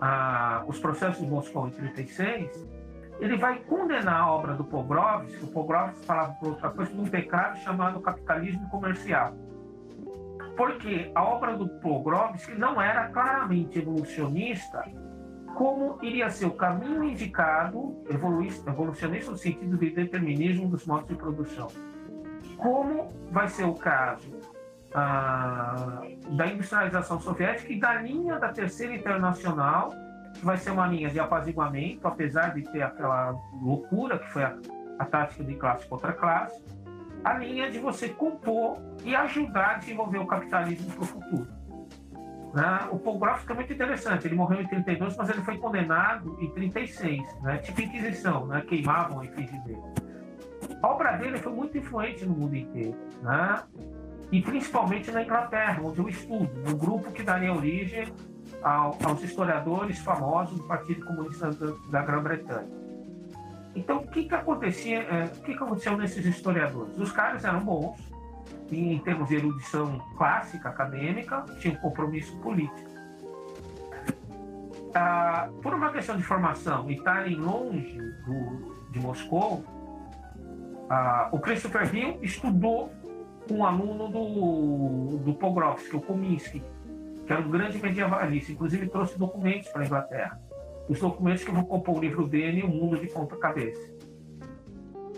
a, os processos de Moscou em 36, ele vai condenar a obra do Pogrovski, o Pogrovski falava por outra coisa, de um pecado chamado capitalismo comercial. Porque a obra do Pogrovski não era claramente evolucionista, como iria ser o caminho indicado, evolucionista no sentido de determinismo dos modos de produção. Como vai ser o caso ah, da industrialização soviética e da linha da Terceira Internacional, que vai ser uma linha de apaziguamento, apesar de ter aquela loucura que foi a, a tática de classe contra classe, a linha de você compor e ajudar a desenvolver o capitalismo para o futuro. Né? O Paul Groff é muito interessante, ele morreu em 32, mas ele foi condenado em 36, né? tipo Inquisição, né? queimavam a efígie dele. A obra dele foi muito influente no mundo inteiro, né? e principalmente na Inglaterra, onde eu estudo, no grupo que daria origem ao, aos historiadores famosos do Partido Comunista da, da Grã-Bretanha. Então, o que, que acontecia? É, o que, que aconteceu nesses historiadores? Os caras eram bons, em termos de erudição clássica, acadêmica, tinham compromisso político. Ah, por uma questão de formação e estarem longe do, de Moscou, ah, o Christopher Hill estudou com um aluno do, do Pogrovski, o Kominsky, que era um grande medievalista, inclusive trouxe documentos para a Inglaterra. Os documentos que vão compor o livro dele, O Mundo de Ponta Cabeça.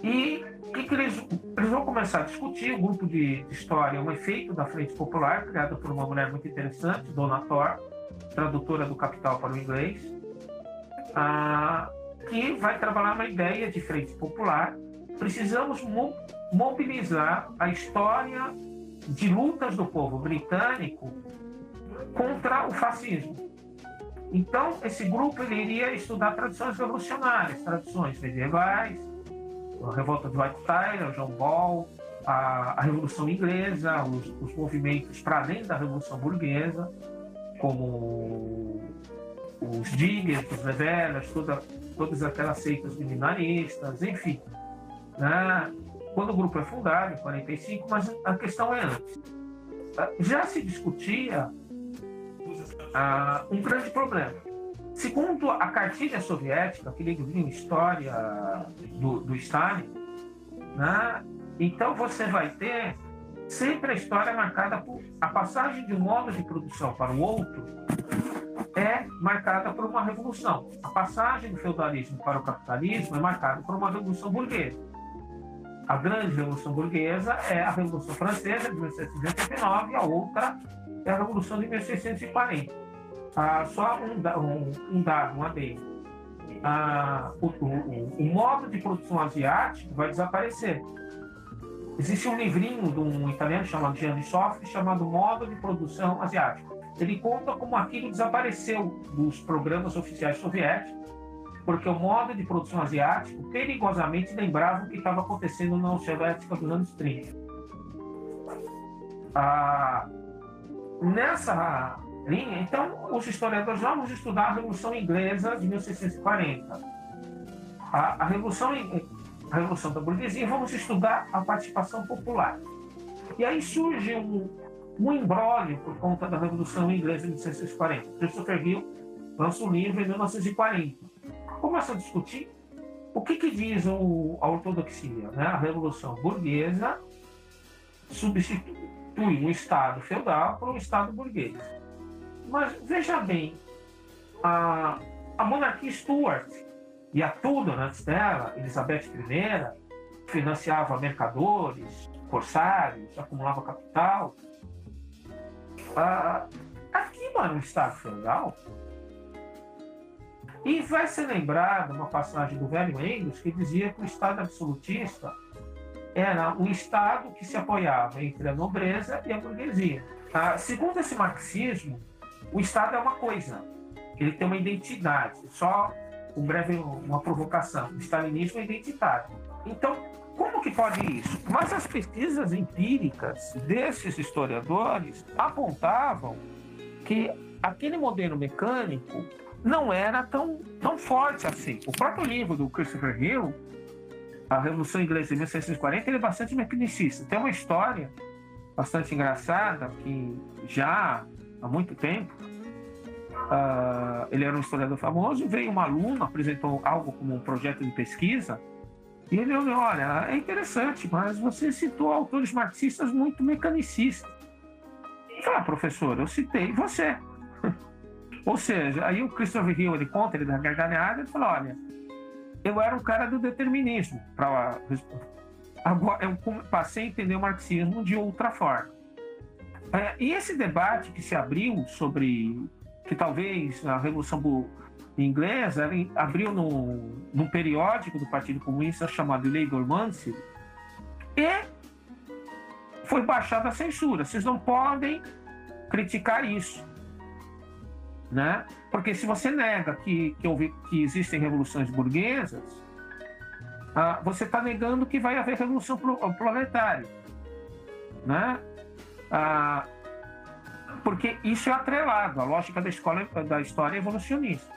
E o que, que eles, eles, vão começar a discutir? O grupo de, história é um efeito da Frente Popular, criado por uma mulher muito interessante, Dona Thor, tradutora do Capital para o inglês, ah, que vai trabalhar uma ideia de Frente Popular. Precisamos mo mobilizar a história de lutas do povo britânico contra o fascismo. Então, esse grupo iria estudar tradições revolucionárias, tradições medievais, a revolta de White Tyler, John Ball, a, a Revolução Inglesa, os, os movimentos para além da Revolução Burguesa, como os Diggers, os Revelas, toda, todas aquelas seitas minaristas, enfim. Né? Quando o grupo é fundado, em 45, mas a questão é antes. Já se discutia ah, um grande problema. Segundo a cartilha soviética, aquele livrinho História do, do Stalin, né? então você vai ter sempre a história marcada por a passagem de um modo de produção para o outro é marcada por uma revolução. A passagem do feudalismo para o capitalismo é marcada por uma revolução burguesa. A grande revolução burguesa é a Revolução Francesa de 1789 e a outra é a Revolução de 1640. Ah, só um, um, um dado, um adendo. Ah, o, o, o, modo de produção asiático vai desaparecer. Existe um livrinho de um italiano chamado Gianni Sofri chamado Modo de Produção Asiático. Ele conta como aquilo desapareceu dos programas oficiais soviéticos, porque o modo de produção asiático perigosamente lembrava o que estava acontecendo na União Soviética dos anos 30. Ah, nessa Então, os historiadores vamos estudar a Revolução Inglesa de 1640. A, a, Revolução, a Revolução da Burguesia, vamos estudar a participação popular. E aí surge um, um embrólio por conta da Revolução Inglesa de 1640. Christopher Hill lança um livro em 1940. Começa a discutir o que, que diz o, a ortodoxia. Né? A Revolução Burguesa substitui um Estado feudal por um Estado burguês. Mas veja bem, a, a monarquia Stuart e a Tudor antes dela, Elizabeth I, financiava mercadores, corsários, acumulava capital. Ah, aqui, mano, o Estado feudal. E vai ser lembrada uma passagem do velho Engels que dizia que o Estado absolutista era um Estado que se apoiava entre a nobreza e a burguesia. Ah, segundo esse marxismo, o Estado é uma coisa, ele tem uma identidade. Só um breve uma provocação. O stalinismo é identitário. Então, como que pode isso? Mas as pesquisas empíricas desses historiadores apontavam que aquele modelo mecânico não era tão, tão forte assim. O próprio livro do Christopher Hill, A Revolução Inglesa de 1640, ele é bastante mecanicista. Tem uma história bastante engraçada que já há muito tempo, uh, ele era um historiador famoso, veio um aluno, apresentou algo como um projeto de pesquisa, e ele olhou, olha, é interessante, mas você citou autores marxistas muito mecanicistas. Falei, ah, professor, eu citei você. [laughs] Ou seja, aí o Christopher Hill, ele conta, ele dá gargalhada, ele fala, olha, eu era um cara do determinismo. Pra, agora, eu passei a entender o marxismo de outra forma. É, e esse debate que se abriu sobre que talvez a Revolução Inglesa abriu num, num periódico do Partido Comunista chamado Monthly e foi baixada a censura. Vocês não podem criticar isso. Né? Porque se você nega que, que, houve, que existem revoluções burguesas, ah, você está negando que vai haver revolução proletária. Né? Ah, porque isso é atrelado à lógica da, escola, da história evolucionista.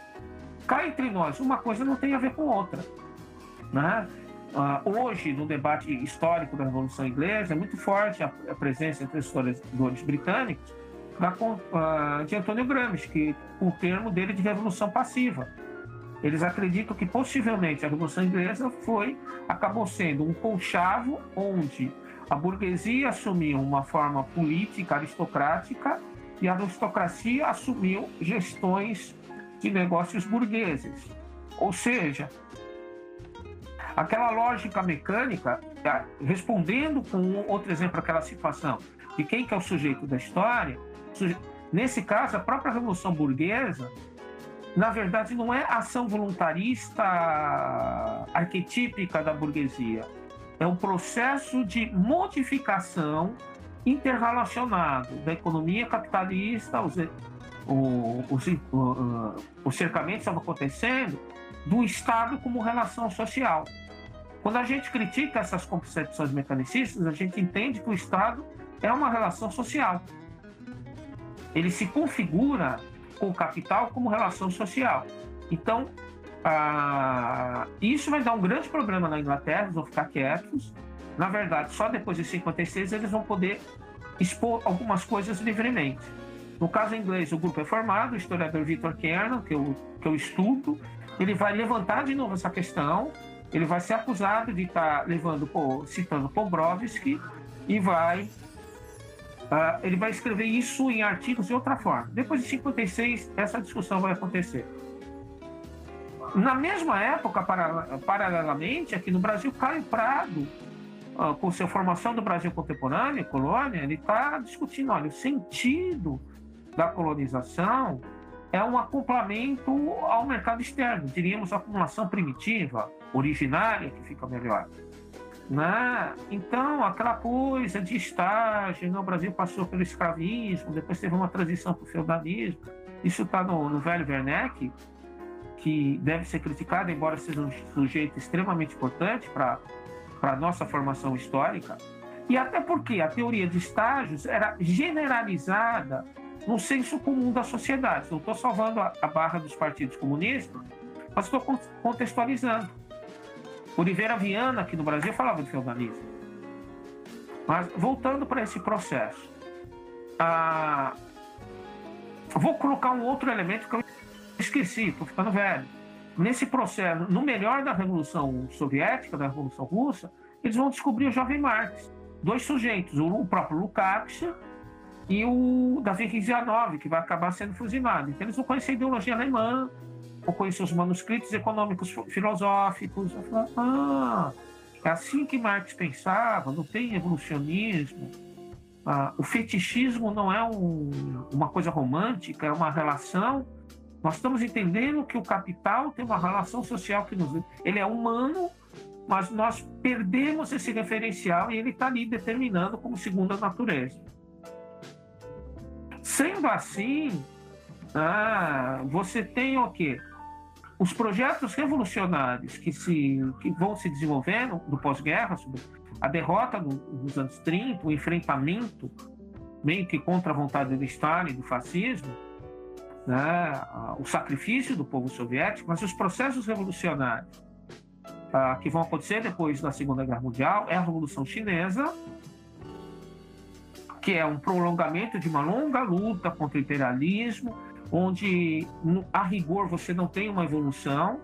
Cá entre nós, uma coisa não tem a ver com outra. Né? Uh, hoje, no debate histórico da Revolução Inglesa, é muito forte a, a presença entre historiadores britânicos da, uh, de Antônio Gramsci, que o termo dele de revolução passiva. Eles acreditam que possivelmente a Revolução Inglesa foi acabou sendo um conchavo onde a burguesia assumiu uma forma política aristocrática e a aristocracia assumiu gestões de negócios burgueses. Ou seja, aquela lógica mecânica, tá, respondendo com outro exemplo aquela situação de quem que é o sujeito da história, nesse caso, a própria Revolução Burguesa, na verdade, não é ação voluntarista arquetípica da burguesia. É um processo de modificação interrelacionado da economia capitalista, os, os, os cercamentos estavam acontecendo, do Estado como relação social. Quando a gente critica essas concepções mecanicistas, a gente entende que o Estado é uma relação social. Ele se configura com o capital como relação social. Então, ah, isso vai dar um grande problema na Inglaterra, eles vão ficar quietos, na verdade, só depois de 56 eles vão poder expor algumas coisas livremente. No caso inglês, o grupo é formado, o historiador Victor Kernan, que eu, que eu estudo, ele vai levantar de novo essa questão, ele vai ser acusado de estar tá levando, citando Pobrovsky e vai uh, ele vai escrever isso em artigos de outra forma. Depois de 56, essa discussão vai acontecer. Na mesma época, paralelamente, aqui no Brasil, Caio Prado ah, com sua formação do Brasil contemporâneo, colônia, ele está discutindo, olha, o sentido da colonização é um acoplamento ao mercado externo, diríamos acumulação primitiva, originária, que fica melhor. Né? Então, aquela coisa de estágio, né? o Brasil passou pelo escravismo, depois teve uma transição para o feudalismo, isso está no, no velho Werneck, que deve ser criticado, embora seja um sujeito extremamente importante para a nossa formação histórica, e até porque a teoria de estágios era generalizada no senso comum da sociedade. Não estou salvando a, a barra dos partidos comunistas, mas estou contextualizando. Oliveira Viana, aqui no Brasil, falava de feudalismo. Mas voltando para esse processo, ah, vou colocar um outro elemento que eu esqueci, estou ficando velho nesse processo, no melhor da Revolução Soviética, da Revolução Russa, eles vão descobrir o jovem Marx. Dois sujeitos, o próprio Lukács e o Davi Rizianov, que vai acabar sendo fuzilado. Então, eles vão conhecer a ideologia alemã, vão conhecer os manuscritos econômicos filosóficos. Ah, é assim que Marx pensava, não tem evolucionismo. Ah, o fetichismo não é um, uma coisa romântica, é uma relação nós estamos entendendo que o capital tem uma relação social que nos. Ele é humano, mas nós perdemos esse referencial e ele está ali determinando como segunda natureza. Sendo assim, ah, você tem o quê? Os projetos revolucionários que, se, que vão se desenvolvendo do pós-guerra, a derrota nos anos 30, o enfrentamento meio que contra a vontade do Stalin, do fascismo, né, o sacrifício do povo soviético, mas os processos revolucionários uh, que vão acontecer depois da Segunda Guerra Mundial é a Revolução Chinesa, que é um prolongamento de uma longa luta contra o imperialismo, onde a rigor você não tem uma evolução,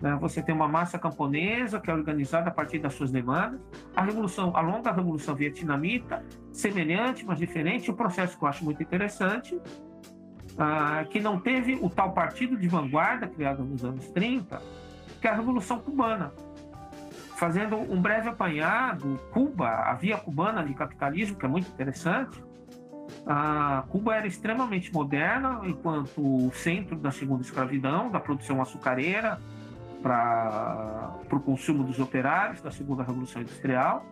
né? você tem uma massa camponesa que é organizada a partir das suas demandas. A revolução, a longa revolução vietnamita, semelhante, mas diferente, o processo que eu acho muito interessante, ah, que não teve o tal partido de vanguarda criado nos anos 30, que é a Revolução Cubana. Fazendo um breve apanhado, Cuba, a via cubana de capitalismo, que é muito interessante, a Cuba era extremamente moderna enquanto centro da segunda escravidão, da produção açucareira para o consumo dos operários da segunda revolução industrial.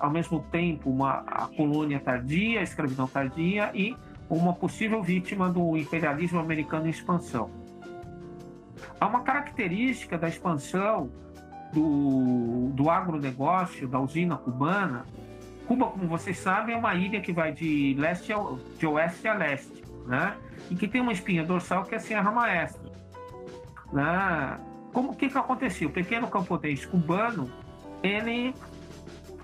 Ao mesmo tempo, uma, a colônia tardia, a escravidão tardia e uma possível vítima do imperialismo americano em expansão. Há uma característica da expansão do, do agronegócio, da usina cubana. Cuba, como vocês sabem, é uma ilha que vai de, leste ao, de oeste a leste, né? e que tem uma espinha dorsal que é a Serra Maestra. Né? Como que, que acontecia? O pequeno camponês cubano ele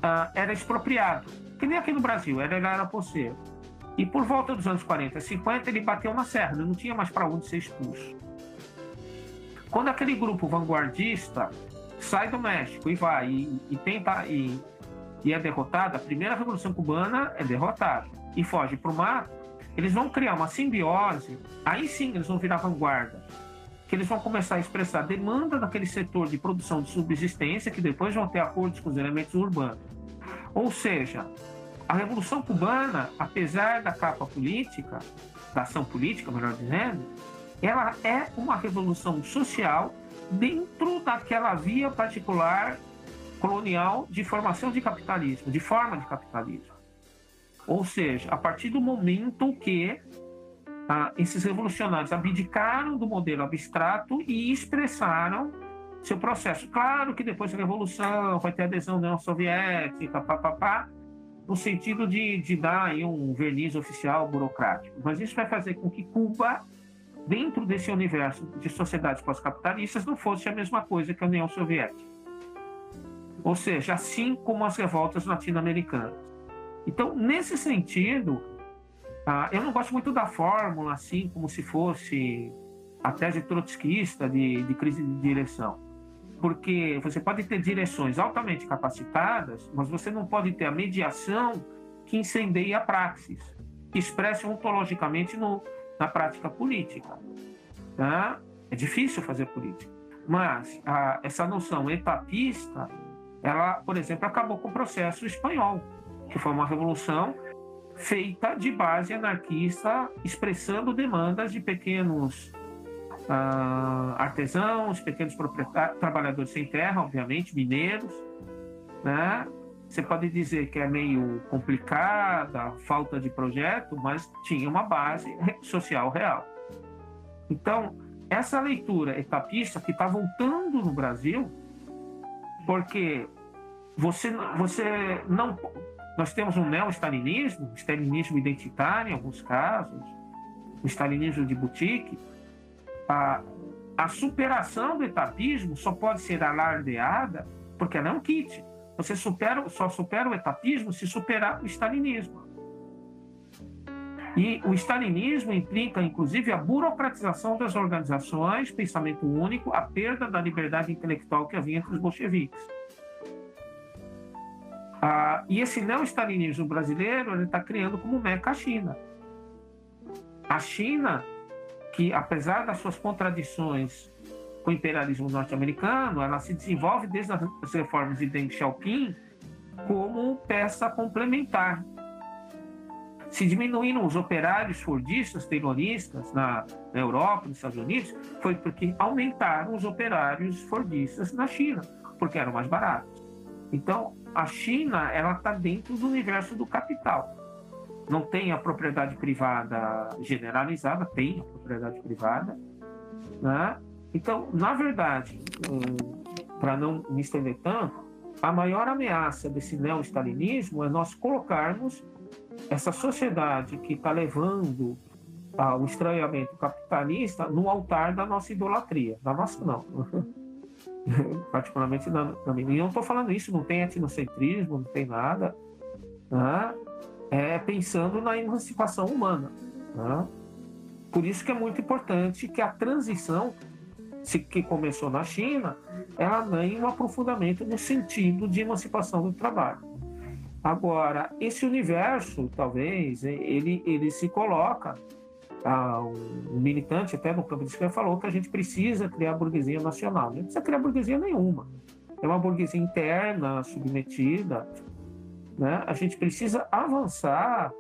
ah, era expropriado, que nem aqui no Brasil, ele era poceiro. E por volta dos anos 40, 50, ele bateu na serra, não tinha mais para onde ser expulso. Quando aquele grupo vanguardista sai do México e vai e, e tenta e, e é derrotado, a primeira revolução cubana é derrotada e foge para o mar, eles vão criar uma simbiose, aí sim eles vão virar vanguarda, que eles vão começar a expressar demanda daquele setor de produção de subsistência, que depois vão ter acordos com os elementos urbanos. Ou seja, a Revolução Cubana, apesar da capa política, da ação política, melhor dizendo, ela é uma revolução social dentro daquela via particular colonial de formação de capitalismo, de forma de capitalismo. Ou seja, a partir do momento que ah, esses revolucionários abdicaram do modelo abstrato e expressaram seu processo. Claro que depois da Revolução vai ter adesão da União Soviética, papapá, no sentido de, de dar um verniz oficial burocrático. Mas isso vai fazer com que Cuba dentro desse universo de sociedades pós-capitalistas não fosse a mesma coisa que a União Soviética. Ou seja, assim como as revoltas latino-americanas. Então, nesse sentido, ah, eu não gosto muito da fórmula, assim, como se fosse a tese trotskista de, de crise de direção. Porque você pode ter direções altamente capacitadas, mas você não pode ter a mediação que incendeie a praxis, que expresse ontologicamente no, na prática política. Tá? É difícil fazer política. Mas a, essa noção etapista, ela, por exemplo, acabou com o processo espanhol, que foi uma revolução feita de base anarquista, expressando demandas de pequenos uh, artesãos, pequenos trabalhadores sem terra, obviamente, mineiros, né? Você pode dizer que é meio complicada, falta de projeto, mas tinha uma base social real. Então, essa leitura etapista que está voltando no Brasil, porque você, você não. Nós temos um neo-stalinismo, stalinismo identitário em alguns casos, o stalinismo de boutique. A, a superação do etapismo só pode ser alardeada porque ela é um kit. Você supera, só supera o etapismo se superar o stalinismo. E o stalinismo implica, inclusive, a burocratização das organizações, pensamento único, a perda da liberdade intelectual que havia entre os bolcheviques. Ah, e esse neo-stalinismo brasileiro está criando como meca a China. A China, que apesar das suas contradições com o imperialismo norte-americano, ela se desenvolve desde as reformas de Deng Xiaoping como peça complementar. Se diminuíram os operários fordistas, terroristas na, na Europa, nos Estados Unidos, foi porque aumentaram os operários fordistas na China, porque eram mais baratos. Então, a China ela está dentro do universo do capital. Não tem a propriedade privada generalizada, tem a propriedade privada, né? Então, na verdade, para não me estender tanto, a maior ameaça desse neo-stalinismo é nós colocarmos essa sociedade que está levando ao estranhamento capitalista no altar da nossa idolatria. Da nossa, não. [laughs] Particularmente na, na minha. E não estou falando isso, não tem etnocentrismo, não tem nada. Né? É pensando na emancipação humana. Né? Por isso que é muito importante que a transição que começou na China, ela ganhe um aprofundamento no sentido de emancipação do trabalho. Agora, esse universo, talvez, ele, ele se coloca ah, um militante até no campo de esquerda falou que a gente precisa criar burguesia nacional. Não precisa criar burguesia nenhuma. É uma burguesia interna, submetida. Né? A gente precisa avançar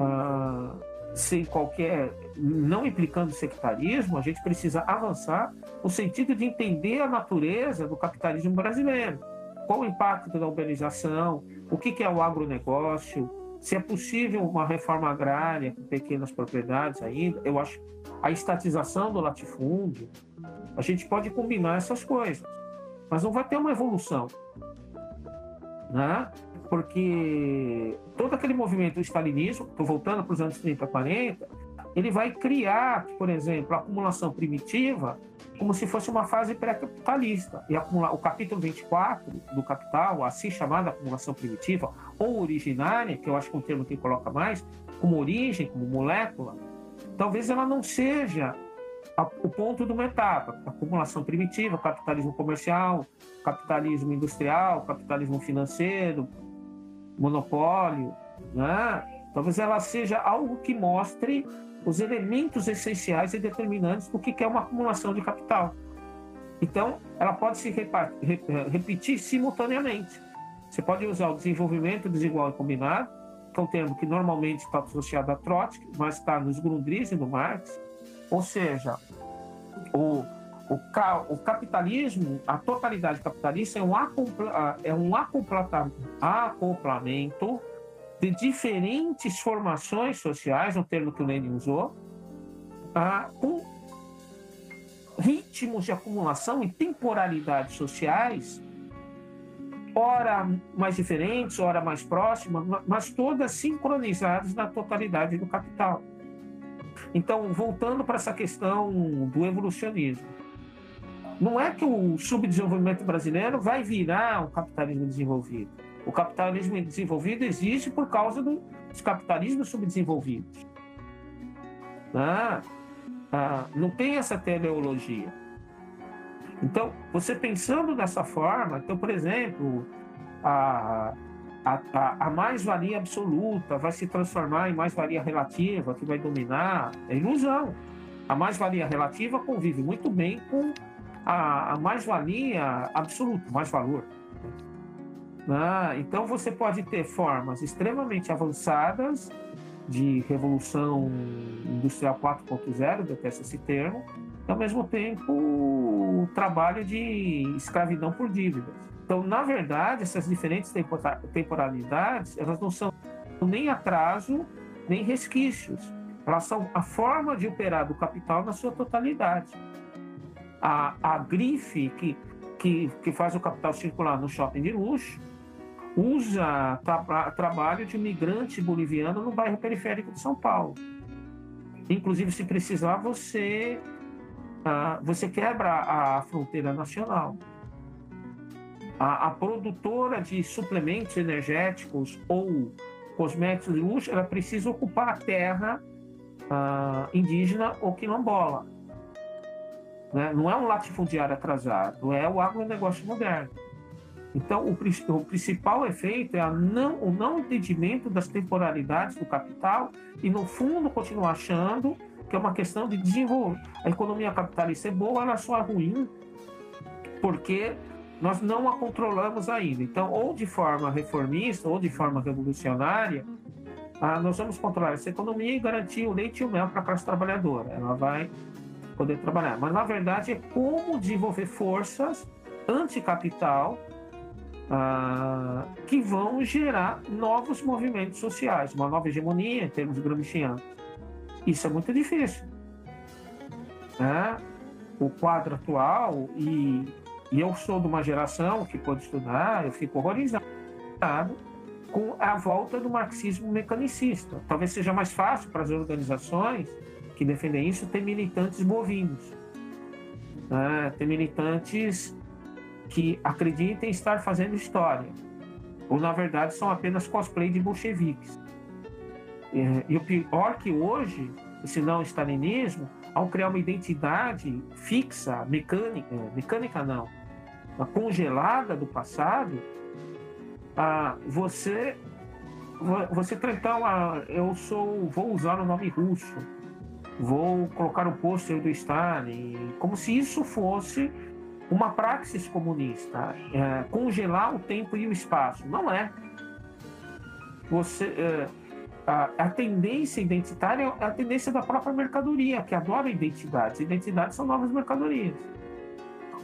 ah, sem qualquer. não implicando sectarismo, a gente precisa avançar no sentido de entender a natureza do capitalismo brasileiro. Qual o impacto da urbanização, o que é o agronegócio, se é possível uma reforma agrária com pequenas propriedades ainda, eu acho a estatização do latifúndio, a gente pode combinar essas coisas, mas não vai ter uma evolução, né? Porque todo aquele movimento do stalinismo, estou voltando para os anos 30, 40, ele vai criar, por exemplo, a acumulação primitiva como se fosse uma fase pré-capitalista. E acumular, o capítulo 24 do Capital, assim chamada acumulação primitiva, ou originária, que eu acho que é um termo que coloca mais, como origem, como molécula, talvez ela não seja a, o ponto de uma etapa. Acumulação primitiva, capitalismo comercial, capitalismo industrial, capitalismo financeiro, monopólio, né? Talvez ela seja algo que mostre os elementos essenciais e determinantes do que é uma acumulação de capital. Então, ela pode se repetir simultaneamente. Você pode usar o desenvolvimento desigual e combinado, que é um termo que normalmente está associado a Trotsky, mas está nos Grundrisse e no Marx. Ou seja, o, o, o, capitalismo, a totalidade capitalista é um, acompla, é um acoplamento de diferentes formações sociais, um termo que o Lenin usou, com ritmos de acumulação e temporalidades sociais, ora mais diferentes, ora mais próximas, mas todas sincronizadas na totalidade do capital. Então, voltando para essa questão do evolucionismo, não é que o subdesenvolvimento brasileiro vai virar um capitalismo desenvolvido o capitalismo desenvolvido existe por causa do, dos capitalismos subdesenvolvidos. Ah, ah, não tem essa teleologia. Então, você pensando dessa forma, então, por exemplo, a, a, a mais-valia absoluta vai se transformar em mais-valia relativa, que vai dominar, é ilusão. A mais-valia relativa convive muito bem com a, a mais-valia absoluta, mais-valor. Ah, então você pode ter formas extremamente avançadas de revolução industrial 4.0, detesto esse termo, e ao mesmo tempo o trabalho de escravidão por dívidas. Então, na verdade, essas diferentes temporalidades, elas não são nem atraso, nem resquícios. Elas são a forma de operar do capital na sua totalidade. A, a grife que, que, que faz o capital circular no shopping de luxo, usa tra trabalho de migrante boliviano no bairro periférico de São Paulo. Inclusive, se precisar, você, uh, você quebra a fronteira nacional. A, a, produtora de suplementos energéticos ou cosméticos de luxo, ela precisa ocupar a terra uh, indígena ou quilombola. Né? Não é um latifundiário atrasado, é o agronegócio moderno. Então, o, o principal efeito é não, o não entendimento das temporalidades do capital e, no fundo, continuar achando que é uma questão de desenvolver. A economia capitalista é boa, ela só é ruim porque nós não a controlamos ainda. Então, ou de forma reformista ou de forma revolucionária, ah, nós vamos controlar essa economia e garantir o leite e o mel para a classe trabalhadora. Ela vai poder trabalhar. Mas, na verdade, é como desenvolver forças anticapital ah, que vão gerar novos movimentos sociais, uma nova hegemonia em termos gramscianos. Isso é muito difícil. Né? O quadro atual, e, e eu sou de uma geração que pode estudar, eu fico horrorizado com a volta do marxismo mecanicista. Talvez seja mais fácil para as organizações que defendem isso ter militantes bovinos, né? ter militantes que acreditem estar fazendo história, ou na verdade são apenas cosplay de bolcheviques. É, e o pior que hoje esse não stalinismo, ao criar uma identidade fixa, mecânica, mecânica não, congelada do passado, você você tentar uma, eu sou vou usar o nome russo vou colocar o pôster do Stalin como se isso fosse uma praxis comunista é, congelar o tempo e o espaço. Não é. Você é, a, a, tendência identitária é a tendência da própria mercadoria que adora identidades. Identidades são novas mercadorias.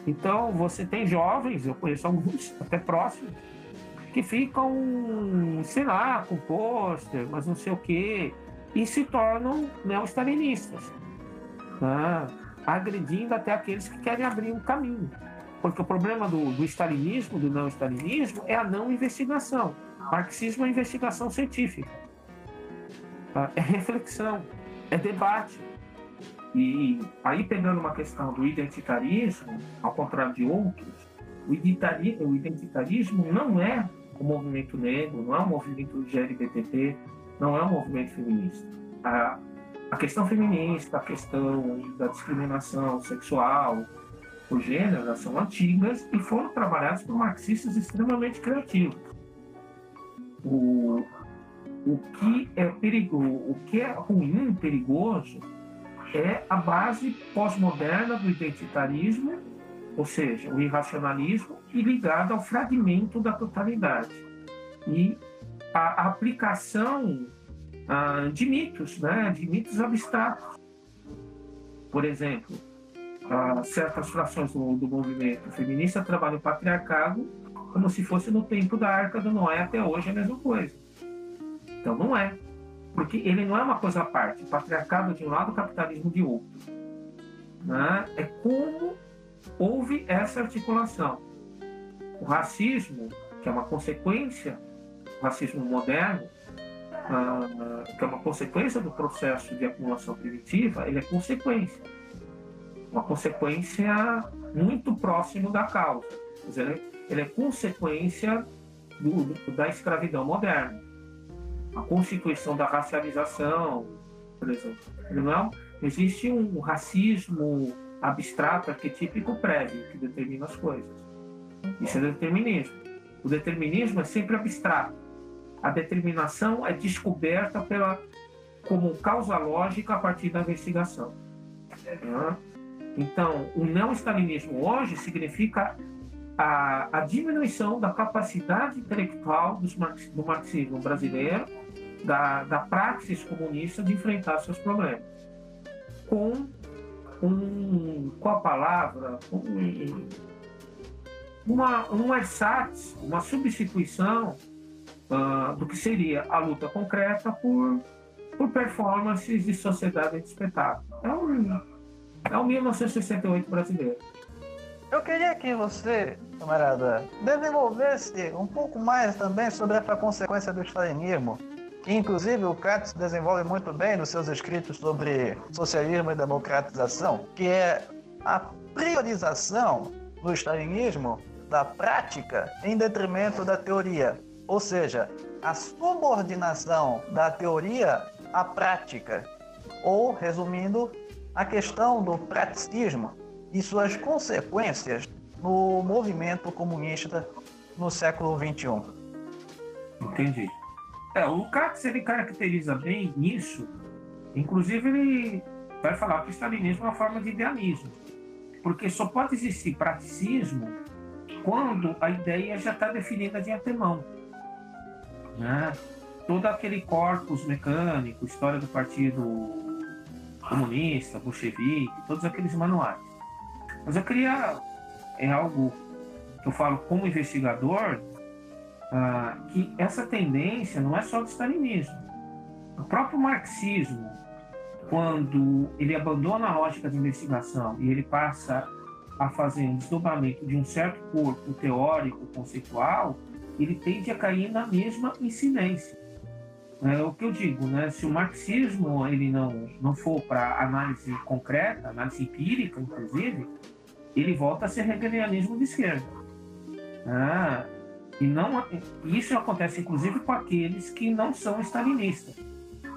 Então você tem jovens eu conheço alguns até próximos que ficam, sei lá, com pôster, mas não sei o quê, e se tornam neo-stalinistas, né? agredindo até aqueles que querem abrir um caminho. Porque o problema do, do do não-stalinismo, é a não investigação. Marxismo é investigação científica, tá? é reflexão, é debate. E aí, pegando uma questão do identitarismo, ao contrário de outros, o identitarismo não é o movimento negro, não é um movimento GLBTP, não é um movimento feminista. A, a questão feminista, a questão da discriminação sexual por gênero, elas são antigas e foram trabalhadas por marxistas extremamente criativos. O, o que é perigoso, o que é ruim, perigoso, é a base pós-moderna do identitarismo ou seja, o irracionalismo e ligado ao fragmento da totalidade. E a, aplicação ah, de mitos, né, de mitos abstratos. Por exemplo, ah, certas frações do, do movimento feminista trabalham o patriarcado como se fosse no tempo da Arca do Noé até hoje é a mesma coisa. Então não é. Porque ele não é uma coisa à parte. Patriarcado de um lado, capitalismo de outro. Né? É como houve essa articulação. O racismo, que é uma consequência, racismo moderno, uh, que é uma consequência do processo de acumulação primitiva, ele é consequência. Uma consequência muito próximo da causa. Dizer, ele é consequência do, do, da escravidão moderna. A constituição da racialização, por exemplo. Não é, existe um racismo abstrato, arquetípico prévio, que determina as coisas. Isso é determinismo. O determinismo é sempre abstrato. A determinação é descoberta pela, como causa lógica a partir da investigação. Então, o não-stalinismo hoje significa a, a, diminuição da capacidade intelectual dos, do marxismo brasileiro, da, da praxis comunista de enfrentar seus problemas, com um, com a palavra, um, uma, um ersatz, uma substituição uh, do que seria a luta concreta por, por performances de sociedade de espetáculo. É um, é um 1968 brasileiro. Eu queria que você, camarada, desenvolvesse um pouco mais também sobre essa consequência do stalinismo inclusive o Katz desenvolve muito bem nos seus escritos sobre socialismo e democratização, que é a priorização do stalinismo da prática em detrimento da teoria, ou seja, a subordinação da teoria à prática, ou, resumindo, a questão do praticismo e suas consequências no movimento comunista no século XXI. Entendi. É, o Katz ele caracteriza bem isso. Inclusive ele vai falar que o stalinismo é uma forma de idealismo, porque só pode existir praticismo quando a ideia já está definida de antemão. Né? Todo aquele corpus mecânico, história do Partido Comunista, Bolchevique, todos aqueles manuais. Mas eu queria, é algo que eu falo como investigador, ah, que essa tendência não é só do stalinismo. O próprio marxismo, quando ele abandona a lógica de investigação e ele passa a fazer um desdobramento de um certo corpo teórico, conceitual, ele tende a cair na mesma incidência. É o que eu digo, né? Se o marxismo ele não não for para análise concreta, análise empírica, inclusive, ele volta a ser hegelianismo de esquerda. Ah, e não, isso acontece inclusive com aqueles que não são stalinistas.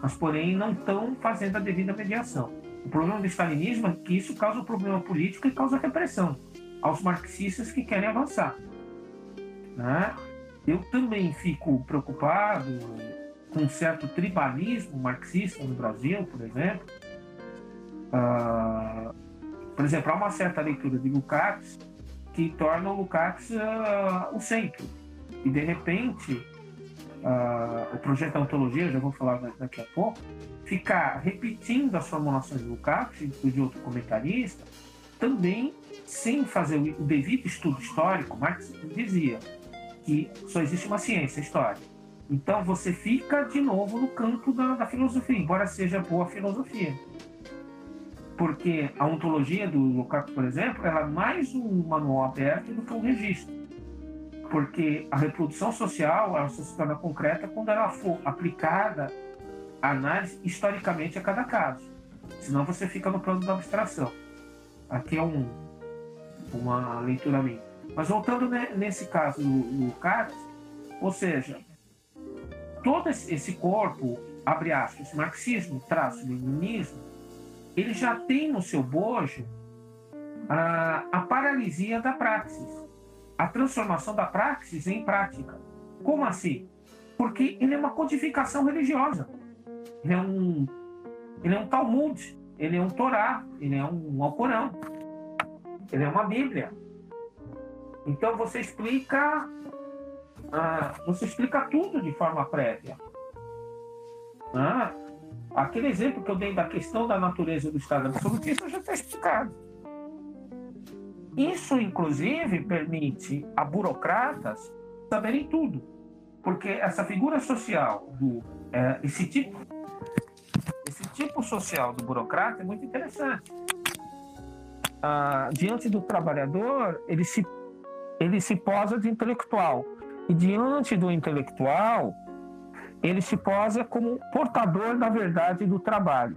mas porém não estão fazendo a devida mediação. O problema do stalinismo é que isso causa um problema político e causa repressão aos marxistas que querem avançar. Né? Eu também fico preocupado com um certo tribalismo marxista no Brasil, por exemplo. Uh, por exemplo, há uma certa leitura de Lukács que torna o Lukács uh, o centro. E, de repente, uh, o projeto da ontologia, já vou falar daqui a pouco, ficar repetindo as formulações de Lukács e de outro comentarista, também sem fazer o devido estudo histórico, Marx dizia que só existe uma ciência, a história. Então você fica de novo no campo da, da filosofia, embora seja boa filosofia. Porque a ontologia do Lukács, por exemplo, ela é mais um manual aberto do que um registro. Porque a reprodução social ela só se torna concreta quando ela for aplicada à análise historicamente a cada caso. Senão você fica no plano da abstração. Aqui é um, uma leitura minha. Mas voltando nesse caso no, Lukács, ou seja, todo esse corpo, abre aspas, marxismo, traço, leninismo, ele já tem no seu bojo a, a paralisia da praxis, a transformação da praxis em prática. Como assim? Porque ele é uma codificação religiosa. Ele é um, ele é um Talmud, ele é um Torá, ele é um Alcorão, ele é uma Bíblia. Então você explica, ah, você explica tudo de forma prévia. Ah, aquele exemplo que eu dei da questão da natureza do Estado absolutista já está explicado. Isso, inclusive, permite a burocratas saberem tudo, porque essa figura social do é, esse tipo esse tipo social do burocrata é muito interessante. Ah, diante do trabalhador, ele se ele se posa de intelectual. E diante do intelectual, ele se posa como portador da verdade do trabalho.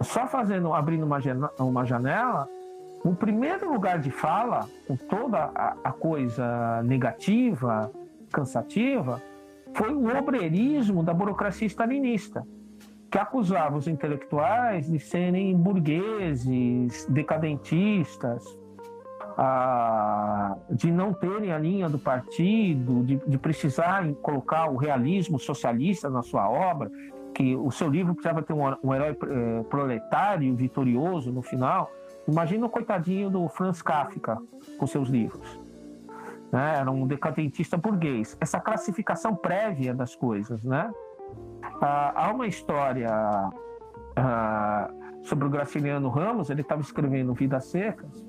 Só fazendo, abrindo uma janela, uma janela o primeiro lugar de fala, com toda a, a coisa negativa, cansativa, foi o obreirismo da burocracia stalinista, que acusava os intelectuais de serem burgueses, decadentistas, de não terem a linha do partido, de, de precisar colocar o realismo socialista na sua obra, que o seu livro precisava ter um, um herói é, proletário vitorioso no final. Imagina o coitadinho do Franz Kafka com seus livros. Né? Era um decadentista burguês. Essa classificação prévia das coisas. Né? Ah, há uma história ah, sobre o Graciliano Ramos, ele estava escrevendo Vidas Secas,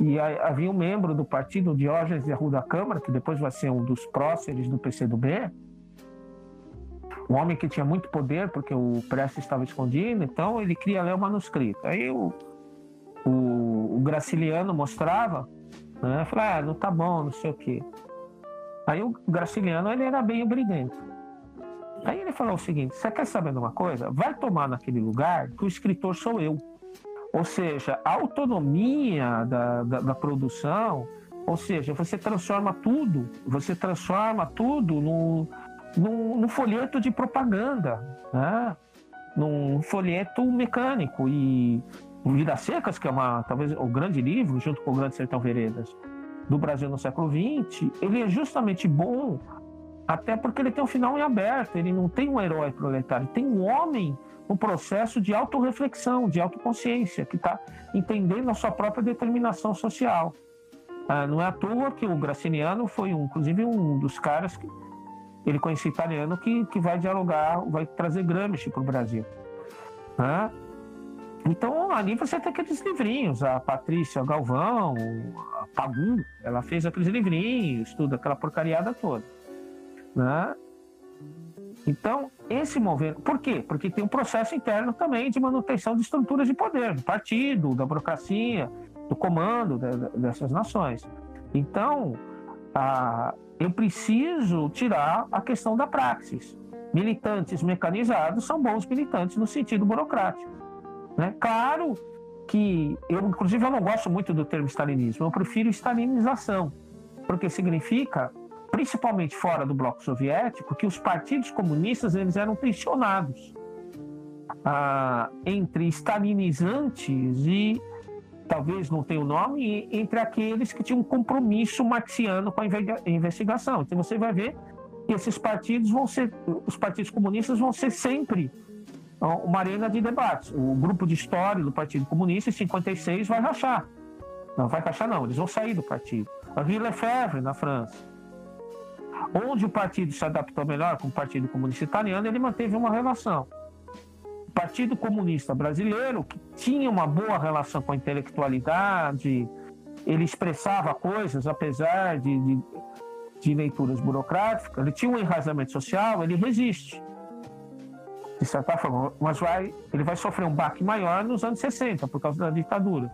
e havia um membro do partido, Diógenes de Arruda Câmara, que depois vai ser um dos próceres do PCdoB, um homem que tinha muito poder, porque o Prestes estava escondido, então ele queria ler o manuscrito. Aí o, o, o Graciliano mostrava, né? Falei, ah, não tá bom, não sei o quê. Aí o Graciliano, ele era bem obrigante. Aí ele falou o seguinte, você quer saber de uma coisa? Vai tomar naquele lugar que o escritor sou eu. Ou seja, a autonomia da, da, da produção, ou seja, você transforma tudo, você transforma tudo no, no folheto de propaganda, né? num folheto mecânico. E Vidas Secas, que é uma, talvez o grande livro, junto com o Grande Sertão Veredas, do Brasil no século XX, ele é justamente bom, até porque ele tem um final em aberto, ele não tem um herói proletário, tem um homem um processo de autorreflexão, de autoconsciência, que está entendendo a sua própria determinação social. Ah, não é à toa que o Graciliano foi, um, inclusive, um dos caras que ele conhece italiano que, que vai dialogar, vai trazer Gramsci para o Brasil. Ah, então, ali você tem aqueles livrinhos, a Patrícia Galvão, a Pagu, ela fez aqueles livrinhos, tudo, aquela porcariada toda. Né? Então, esse movimento. Por quê? Porque tem um processo interno também de manutenção de estruturas de poder, do partido, da burocracia, do comando dessas nações. Então, eu preciso tirar a questão da praxis. Militantes mecanizados são bons militantes no sentido burocrático. Né? Claro que eu, inclusive, eu não gosto muito do termo stalinismo, eu prefiro stalinização, porque significa principalmente fora do bloco soviético, que os partidos comunistas eles eram tensionados. ah, entre stalinizantes e talvez não tenha o nome, entre aqueles que tinham um compromisso marxiano com a investigação. Então você vai ver que esses partidos vão ser, os partidos comunistas vão ser sempre uma arena de debates. O grupo de história do Partido Comunista, em 56, vai rachar. Não vai rachar, não, eles vão sair do partido. A Rue Lefebvre, na França. Onde o partido se adaptou melhor com o Partido Comunista Italiano, ele manteve uma relação. O Partido Comunista Brasileiro, que tinha uma boa relação com a intelectualidade, ele expressava coisas, apesar de, de, de leituras burocráticas, ele tinha um enraizamento social, ele resiste de certa forma, mas vai, ele vai sofrer um baque maior nos anos 60 por causa da ditadura.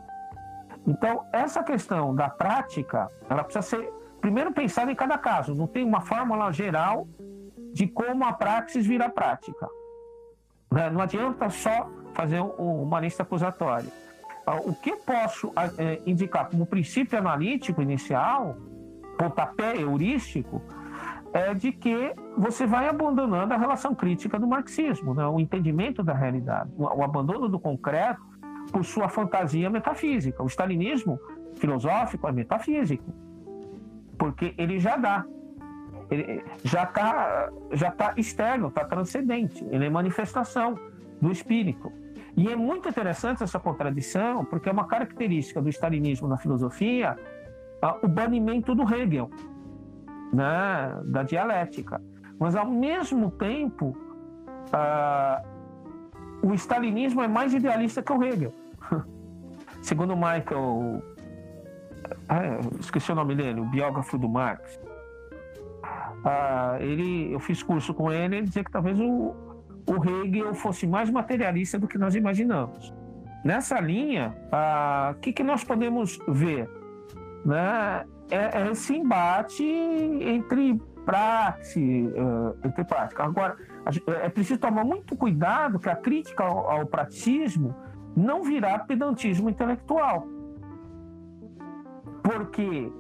Então, essa questão da prática, ela precisa ser primeiro pensada em cada caso. Não tem uma fórmula geral de como a praxis vira prática. Né? Não adianta só fazer uma lista acusatória. Ah, o que eu posso ah, é, indicar como princípio analítico inicial, pontapé heurístico, é de que você vai abandonando a relação crítica do marxismo, né? o entendimento da realidade, o abandono do concreto por sua fantasia metafísica. O stalinismo filosófico é metafísico, porque ele já dá, ele já está já tá externo, está transcendente, ele é manifestação do espírito. E é muito interessante essa contradição, porque é uma característica do stalinismo na filosofia o banimento do Hegel né, da dialética. Mas, ao mesmo tempo, o stalinismo é mais idealista que o Hegel. [laughs] Segundo Michael, ah, esqueci o nome dele, o biógrafo do Marx, uh, ele, eu fiz curso com ele, ele dizia que talvez o, o Hegel fosse mais materialista do que nós imaginamos. Nessa linha, o uh, que, que nós podemos ver? Né? é, é esse embate entre praxe, uh, entre prática. Agora, é preciso tomar muito cuidado que a crítica ao, ao não virá pedantismo intelectual. Porque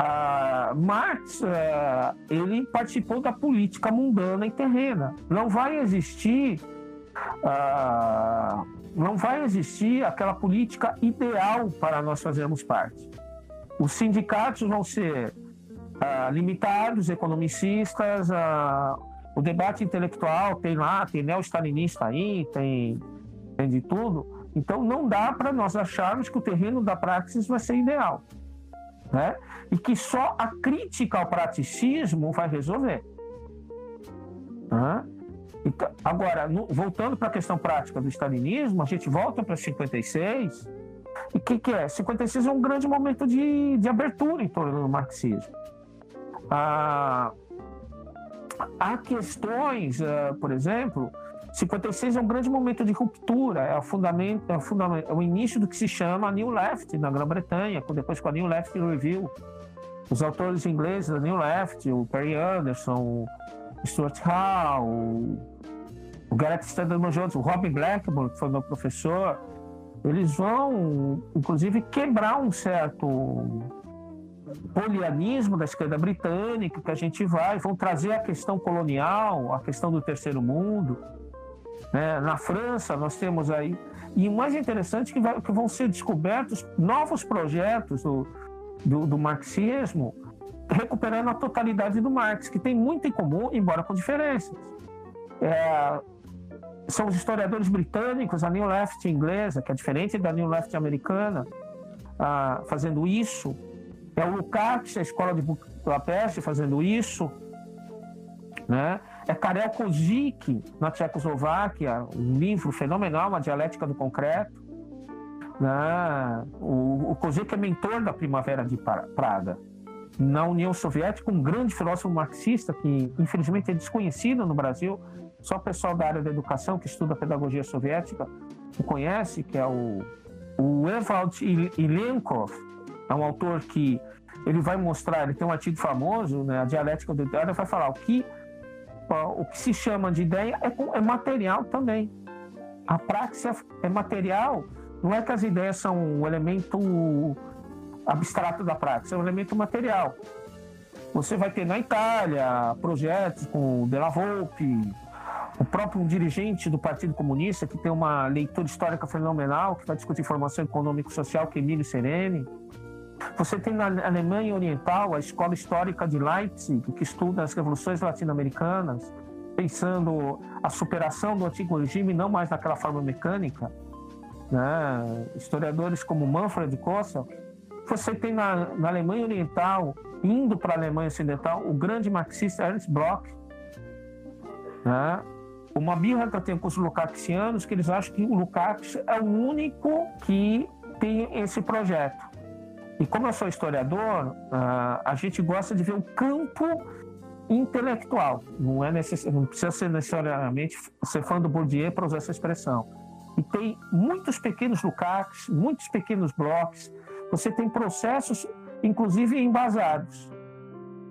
uh, Marx uh, ele participou da política mundana e terrena. Não vai existir uh, não vai existir aquela política ideal para nós fazermos parte. Os sindicatos vão ser ah, limitados, economicistas, ah, o debate intelectual tem lá, tem neo-stalinista aí, tem, tem de tudo. Então não dá para nós acharmos que o terreno da praxis vai ser ideal. Né? E que só a crítica ao praticismo vai resolver. Né? Então, agora, no, voltando para a questão prática do stalinismo, a gente volta para 56 e o que, que, é? 56 é um grande momento de, de abertura em torno do marxismo. Ah, há questões, uh, por exemplo, 56 é um grande momento de ruptura, é o, fundamento, é o, fundamento, é o início do que se chama New Left na Grã-Bretanha, depois com a New Left Review. Os autores ingleses da New Left, o Perry Anderson, o Stuart Hall, o Gareth Standard Jones, o Robin Blackburn, que foi meu professor, eles vão, inclusive, quebrar um certo polianismo da esquerda britânica que a gente vai, vão trazer a questão colonial, a questão do terceiro mundo. Né? Na França, nós temos aí. E o mais interessante é que, vai, que vão ser descobertos novos projetos do, do, do marxismo, recuperando a totalidade do Marx, que tem muito em comum, embora com diferenças. É, são os historiadores britânicos, a New Left inglesa, que é diferente da New Left americana, ah, fazendo isso. É o Lukács, a escola de Budapeste, fazendo isso. Né? É Karel Kozik, na Tchecoslováquia, um livro fenomenal, uma dialética do concreto. Né? O, o Kozik é mentor da Primavera de Praga. Na União Soviética, um grande filósofo marxista que, infelizmente, é desconhecido no Brasil, só o pessoal da área da educação que estuda pedagogia soviética o conhece, que é o, o Ilenkov, é um autor que ele vai mostrar, ele tem um artigo famoso, né, a dialética do ideário, vai falar o que o que se chama de ideia é, é material também. A prática é material, não é que as ideias são um elemento abstrato da prática, é um elemento material. Você vai ter na Itália projetos com Della Volpe, o próprio dirigente do Partido Comunista, que tem uma leitura histórica fenomenal, que vai discutir formação econômico-social, que é Emílio Sereni. Você tem na Alemanha Oriental a Escola Histórica de Leipzig, que estuda as revoluções latino-americanas, pensando a superação do antigo regime não mais naquela forma mecânica. Né? Historiadores como Manfred Kossel. Você tem na, na Alemanha Oriental, indo para a Alemanha Ocidental, o grande marxista Ernst Bloch. Né? Uma birra que tenho com os lukácsianos, que eles acham que o Lukács é o único que tem esse projeto. E como eu sou historiador, ah, a gente gosta de ver o campo intelectual. Não é não precisa ser necessariamente ser fã do Bourdieu para usar essa expressão. E tem muitos pequenos Lukács, muitos pequenos blocos. Você tem processos, inclusive embasados.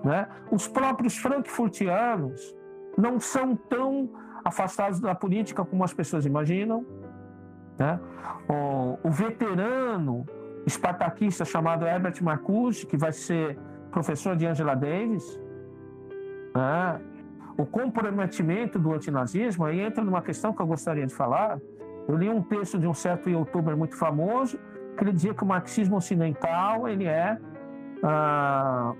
Né? Os próprios frankfurtianos não são tão afastados da política como as pessoas imaginam. Né? O, o veterano espartaquista chamado Herbert Marcuse, que vai ser professor de Angela Davis, né? o comprometimento do antinazismo, aí entra numa questão que eu gostaria de falar. Eu li um texto de um certo youtuber muito famoso, que ele dizia que o marxismo ocidental ele é ah,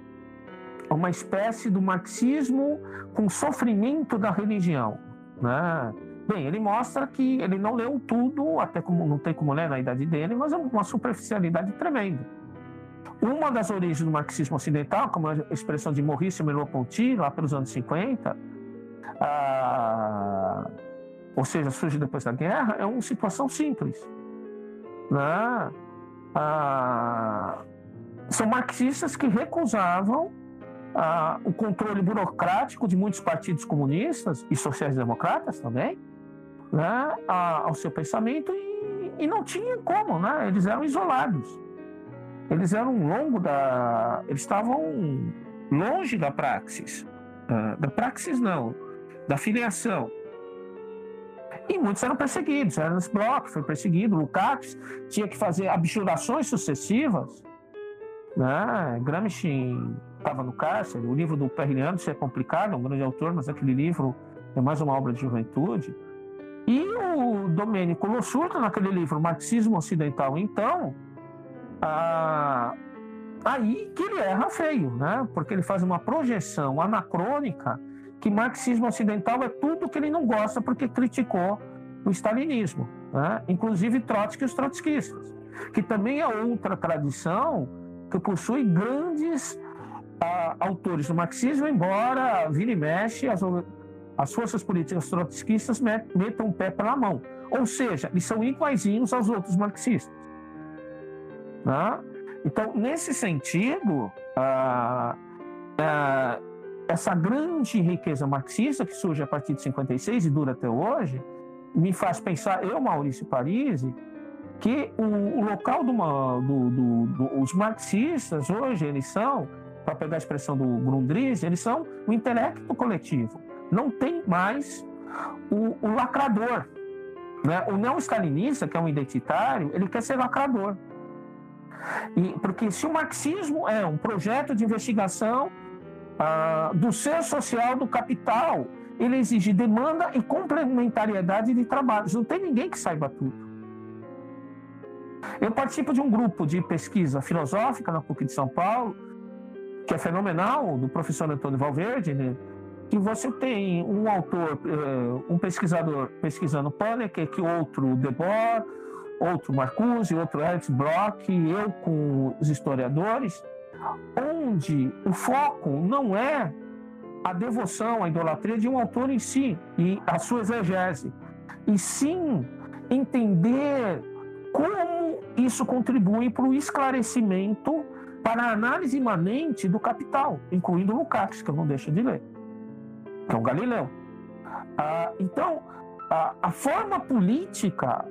uma espécie do marxismo com sofrimento da religião. Né? Bem, ele mostra que ele não leu tudo, até como não tem como ler na idade dele, mas é uma superficialidade tremenda. Uma das origens do marxismo ocidental, como a expressão de Maurice Merleau-Ponty, lá pelos anos 50, ah, ou seja, surge depois da guerra, é uma situação simples. Né? Ah, são marxistas que recusavam ah, o controle burocrático de muitos partidos comunistas e sociais-democratas também, né, ao seu pensamento e, e, não tinha como, né? Eles eram isolados. Eles eram longo da, eles estavam longe da praxis, uh, da praxis não, da filiação. E muitos eram perseguidos. Ernst Bloch foi perseguido, Lukács tinha que fazer abjurações sucessivas. Né? Gramsci estava no cárcere. O livro do Perriano, isso é complicado, é um grande autor, mas aquele livro é mais uma obra de juventude. E o Domênico Lossurdo, naquele livro Marxismo Ocidental, então, ah, aí que ele erra feio, né? porque ele faz uma projeção anacrônica que marxismo ocidental é tudo que ele não gosta porque criticou o stalinismo, né? inclusive Trotsky e os trotskistas, que também é outra tradição que possui grandes ah, autores do marxismo, embora vira e mexe as, as forças políticas trotskistas metam o pé pela mão. Ou seja, eles são iguaizinhos aos outros marxistas. Né? Então, nesse sentido, ah, ah, essa grande riqueza marxista que surge a partir de 56 e dura até hoje, me faz pensar, eu, Maurício Parisi, que o, o local dos do, do, do, marxistas hoje, eles são, para pegar a expressão do Grundrisse, eles são o intelecto coletivo não tem mais o, o lacrador. Né? O não-stalinista, que é um identitário, ele quer ser lacrador. E, porque se o marxismo é um projeto de investigação ah, do ser social do capital, ele exige demanda e complementariedade de trabalhos. Não tem ninguém que saiba tudo. Eu participo de um grupo de pesquisa filosófica na PUC de São Paulo, que é fenomenal, do professor Antônio Valverde, né? Que você tem um autor, eh, um pesquisador pesquisando Panecker, que outro Debord, outro Marcuse, outro Ernst Bloch, eu com os historiadores, onde o foco não é a devoção, a idolatria de um autor em si e a sua exegese, e sim entender como isso contribui para o esclarecimento para a análise imanente do capital, incluindo Lukács, que eu não deixo de ler que é o Galileu. Ah, então, a, a forma política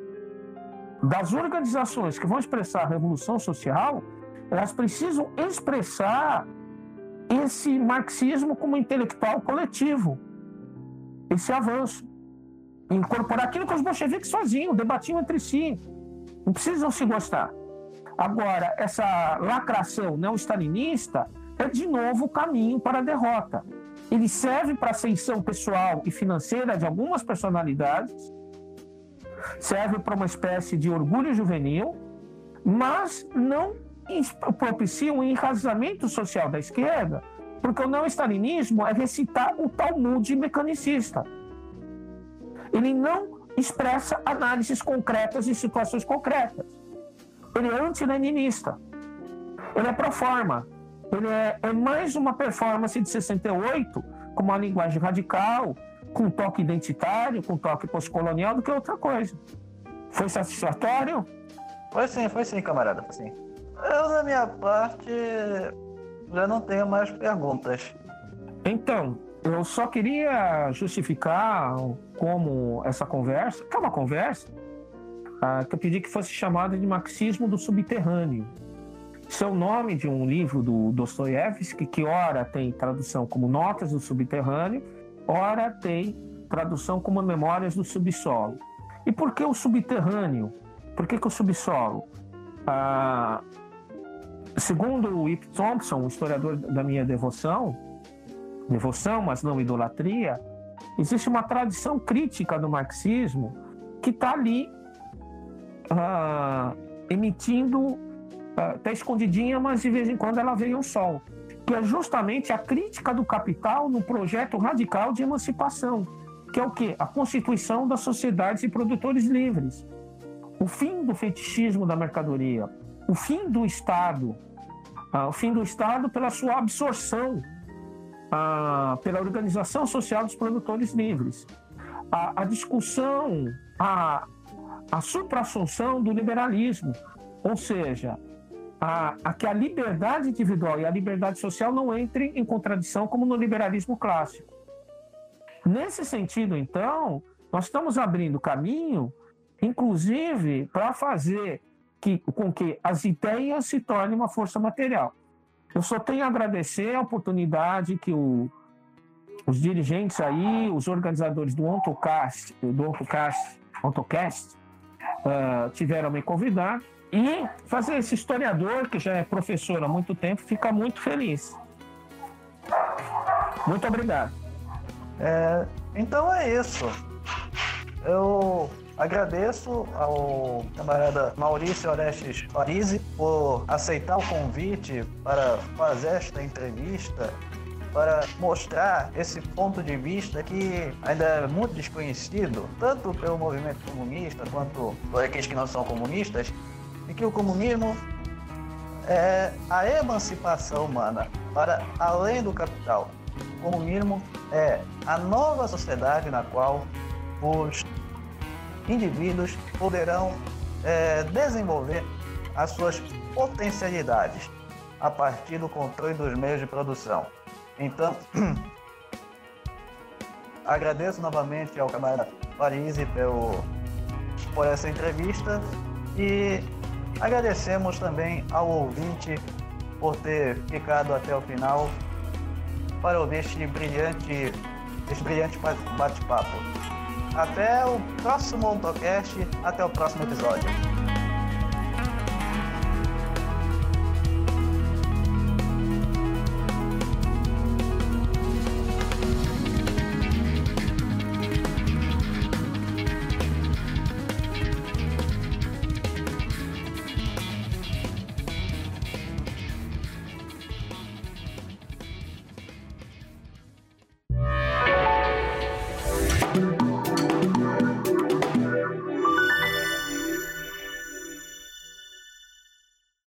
das organizações que vão expressar a revolução social, elas precisam expressar esse marxismo como intelectual coletivo, esse avanço. Incorporar aquilo que os bolcheviques sozinhos debatiam entre si. Não precisam se gostar. Agora, essa lacração não stalinista é de novo o caminho para a derrota. Ele serve para ascensão pessoal e financeira de algumas personalidades, serve para uma espécie de orgulho juvenil, mas não propicia um enraizamento social da esquerda, porque o não-stalinismo é recitar o Talmud mecanicista. Ele não expressa análises concretas de situações concretas. Ele é anti-leninista. Ele é pro forma. Ele é, é mais uma performance de 68, com uma linguagem radical, com toque identitário, com toque pós-colonial, do que outra coisa. Foi satisfatório? Foi sim, foi sim, camarada, foi sim. Eu, da minha parte, já não tenho mais perguntas. Então, eu só queria justificar como essa conversa, que é uma conversa, ah, que eu pedi que fosse chamada de marxismo do subterrâneo. O nome de um livro do Dostoiévski, que ora tem tradução como Notas do Subterrâneo, ora tem tradução como Memórias do Subsolo. E por que o subterrâneo? Por que, que o subsolo? Ah, segundo o Ip Thompson, o historiador da minha devoção, devoção, mas não idolatria, existe uma tradição crítica do marxismo que está ali ah, emitindo está escondidinha, mas de vez em quando ela vem ao sol. Que é justamente a crítica do capital no projeto radical de emancipação, que é o quê? A constituição das sociedades e produtores livres. O fim do fetichismo da mercadoria, o fim do Estado, ah, o fim do Estado pela sua absorção ah, pela organização social dos produtores livres, a, a discussão, a, a supra-assunção do liberalismo, ou seja, a, a, que a liberdade individual e a liberdade social não entrem em contradição como no liberalismo clássico. Nesse sentido, então, nós estamos abrindo caminho, inclusive, para fazer que, com que as ideias se tornem uma força material. Eu só tenho a agradecer a oportunidade que o, os dirigentes aí, os organizadores do Ontocast, do Ontocast, Ontocast uh, tiveram me convidar e fazer esse historiador, que já é professor há muito tempo, fica muito feliz. Muito obrigado. É, então é isso. Eu agradeço ao camarada Maurício Orestes Parisi por aceitar o convite para fazer esta entrevista, para mostrar esse ponto de vista que ainda é muito desconhecido, tanto pelo movimento comunista quanto por aqueles que não são comunistas, de que o comunismo é a emancipação humana para além do capital. O comunismo é a nova sociedade na qual os indivíduos poderão é, desenvolver as suas potencialidades a partir do controle dos meios de produção. Então, [clears throat] agradeço novamente ao camarada Parisi pelo, por essa entrevista e Agradecemos também ao ouvinte por ter ficado até o final para ouvir este brilhante, este brilhante bate-papo. Até o próximo Ontocast, até o próximo episódio.